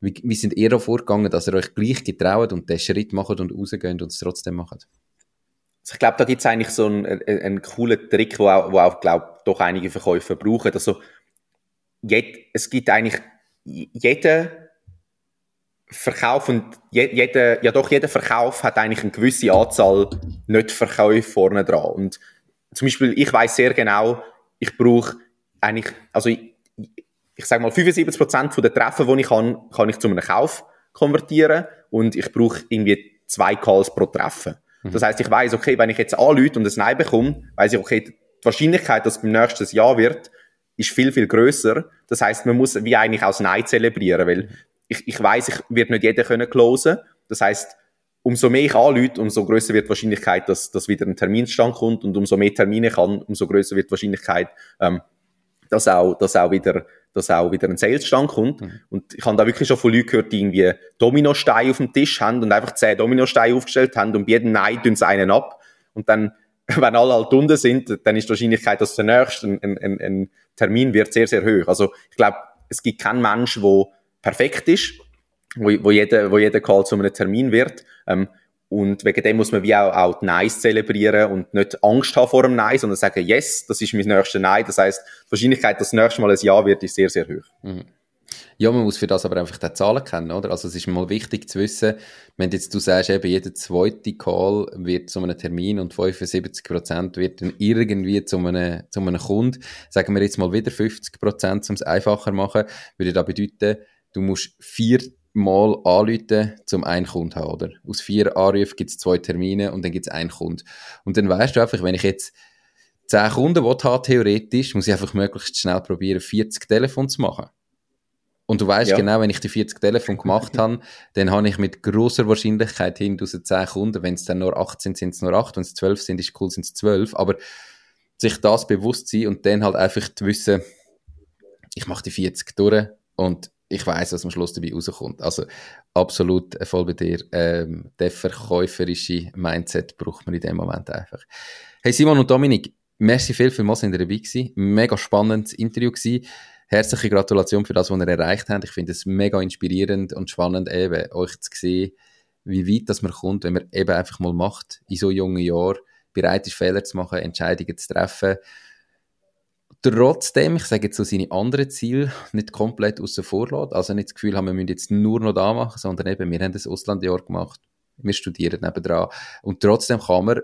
Wie, wie sind da vorgegangen, dass ihr euch gleich getraut und den Schritt macht und rausgeht und es trotzdem macht? Also ich glaube, da gibt es eigentlich so einen, einen, einen coolen Trick, wo auch, wo auch glaube doch einige Verkäufer brauchen. Also, jed, es gibt eigentlich jeder Verkauf und je, jeder, ja doch, jeder Verkauf hat eigentlich eine gewisse Anzahl Nicht-Verkäufe vorne dran. Und zum Beispiel, ich weiß sehr genau, ich brauche eigentlich, also ich, ich sage mal, 75% von den Treffen, die ich kann, kann ich zu einem Kauf konvertieren und ich brauche irgendwie zwei Calls pro Treffen. Mhm. Das heißt, ich weiß, okay, wenn ich jetzt anrufe und ein Nein bekomme, weiß ich, okay, die Wahrscheinlichkeit, dass es beim nächsten Jahr wird, ist viel, viel größer. Das heißt, man muss wie eigentlich aus Nein zelebrieren, weil ich, ich weiß, ich werde nicht jeder können closen. Das heißt, umso mehr ich anrufe, umso größer wird die Wahrscheinlichkeit, dass, dass wieder ein Terminstand kommt und umso mehr Termine kann, umso größer wird die Wahrscheinlichkeit, ähm, dass auch, dass auch wieder, dass auch wieder ein Salesstand kommt. Mhm. Und ich habe da wirklich schon von Leuten gehört, die irgendwie Dominosteine auf dem Tisch haben und einfach zehn Dominosteine aufgestellt haben und bei jedem Nein tun sie einen ab. Und dann, wenn alle halt unten sind, dann ist die Wahrscheinlichkeit, dass der nächste ein, ein, ein Termin wird, sehr, sehr hoch. Also, ich glaube, es gibt keinen Mensch, der perfekt ist, wo, wo, jeder, wo jeder Call zu einem Termin wird. Ähm, und wegen dem muss man wie auch, auch die Nice zelebrieren und nicht Angst haben vor dem Nein, sondern sagen, yes, das ist mein nächster Nein. Das heißt, die Wahrscheinlichkeit, dass das nächste Mal ein Ja wird, ist sehr, sehr hoch. Mhm. Ja, man muss für das aber einfach die Zahlen kennen, oder? Also es ist mal wichtig zu wissen, wenn jetzt du sagst, eben jeder zweite Call wird zu einem Termin und 75% wird dann irgendwie zu einem, zu einem Kunden, sagen wir jetzt mal wieder 50%, um es einfacher zu machen, würde das bedeuten, du musst vier Mal anrufen, zum einen Kunden haben, oder? Aus vier Anrufen gibt es zwei Termine und dann gibt es einen Kunden. Und dann weißt du einfach, wenn ich jetzt zehn Kunden habe, theoretisch, muss ich einfach möglichst schnell probieren, 40 Telefone zu machen. Und du weißt ja. genau, wenn ich die 40 Telefone gemacht habe, dann habe ich mit großer Wahrscheinlichkeit hin aus 10 Kunden, wenn es dann nur 8 sind, sind es nur 8, wenn es 12 sind, ist cool, sind es 12. Aber sich das bewusst sein und dann halt einfach zu wissen, ich mache die 40 durch und ich weiß, was am Schluss dabei rauskommt. Also absolut voll bei dir. Ähm, der verkäuferische Mindset braucht man in dem Moment einfach. Hey Simon und Dominik, merci viel für was ihr dabei gewesen. Mega spannendes Interview gewesen. Herzliche Gratulation für das, was ihr erreicht habt. Ich finde es mega inspirierend und spannend, eben, euch zu sehen, wie weit das man kommt, wenn man eben einfach mal macht, in so jungen Jahren, bereit ist, Fehler zu machen, Entscheidungen zu treffen trotzdem, ich sage jetzt so seine anderen Ziele, nicht komplett außen vor lässt. Also nicht das Gefühl haben, wir müssen jetzt nur noch da machen, sondern eben, wir haben das Auslandjahr gemacht, wir studieren nebendran. Und trotzdem kann man,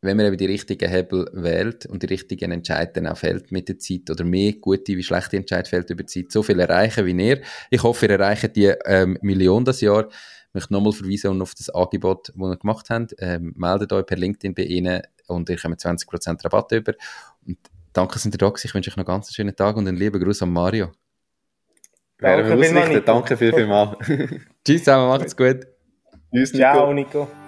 wenn man eben die richtigen Hebel wählt und die richtigen Entscheidungen auch fällt mit der Zeit oder mehr gute wie schlechte Entscheidungen fällt über die Zeit, so viel erreichen wie ihr. Ich hoffe, ihr erreicht die ähm, Million das Jahr. Ich möchte nochmal verweisen auf das Angebot, das wir gemacht haben. Ähm, meldet euch per LinkedIn bei Ihnen und ihr kommt 20% Rabatt über. Und Danke, dass ihr da. Ich wünsche euch noch einen ganz schönen Tag und einen lieben Gruß an Mario. Danke, Danke, Danke viel, viel mal. Tschüss zusammen, macht's gut. Tschüss, Nico. Ciao, Nico.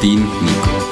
dein Nico.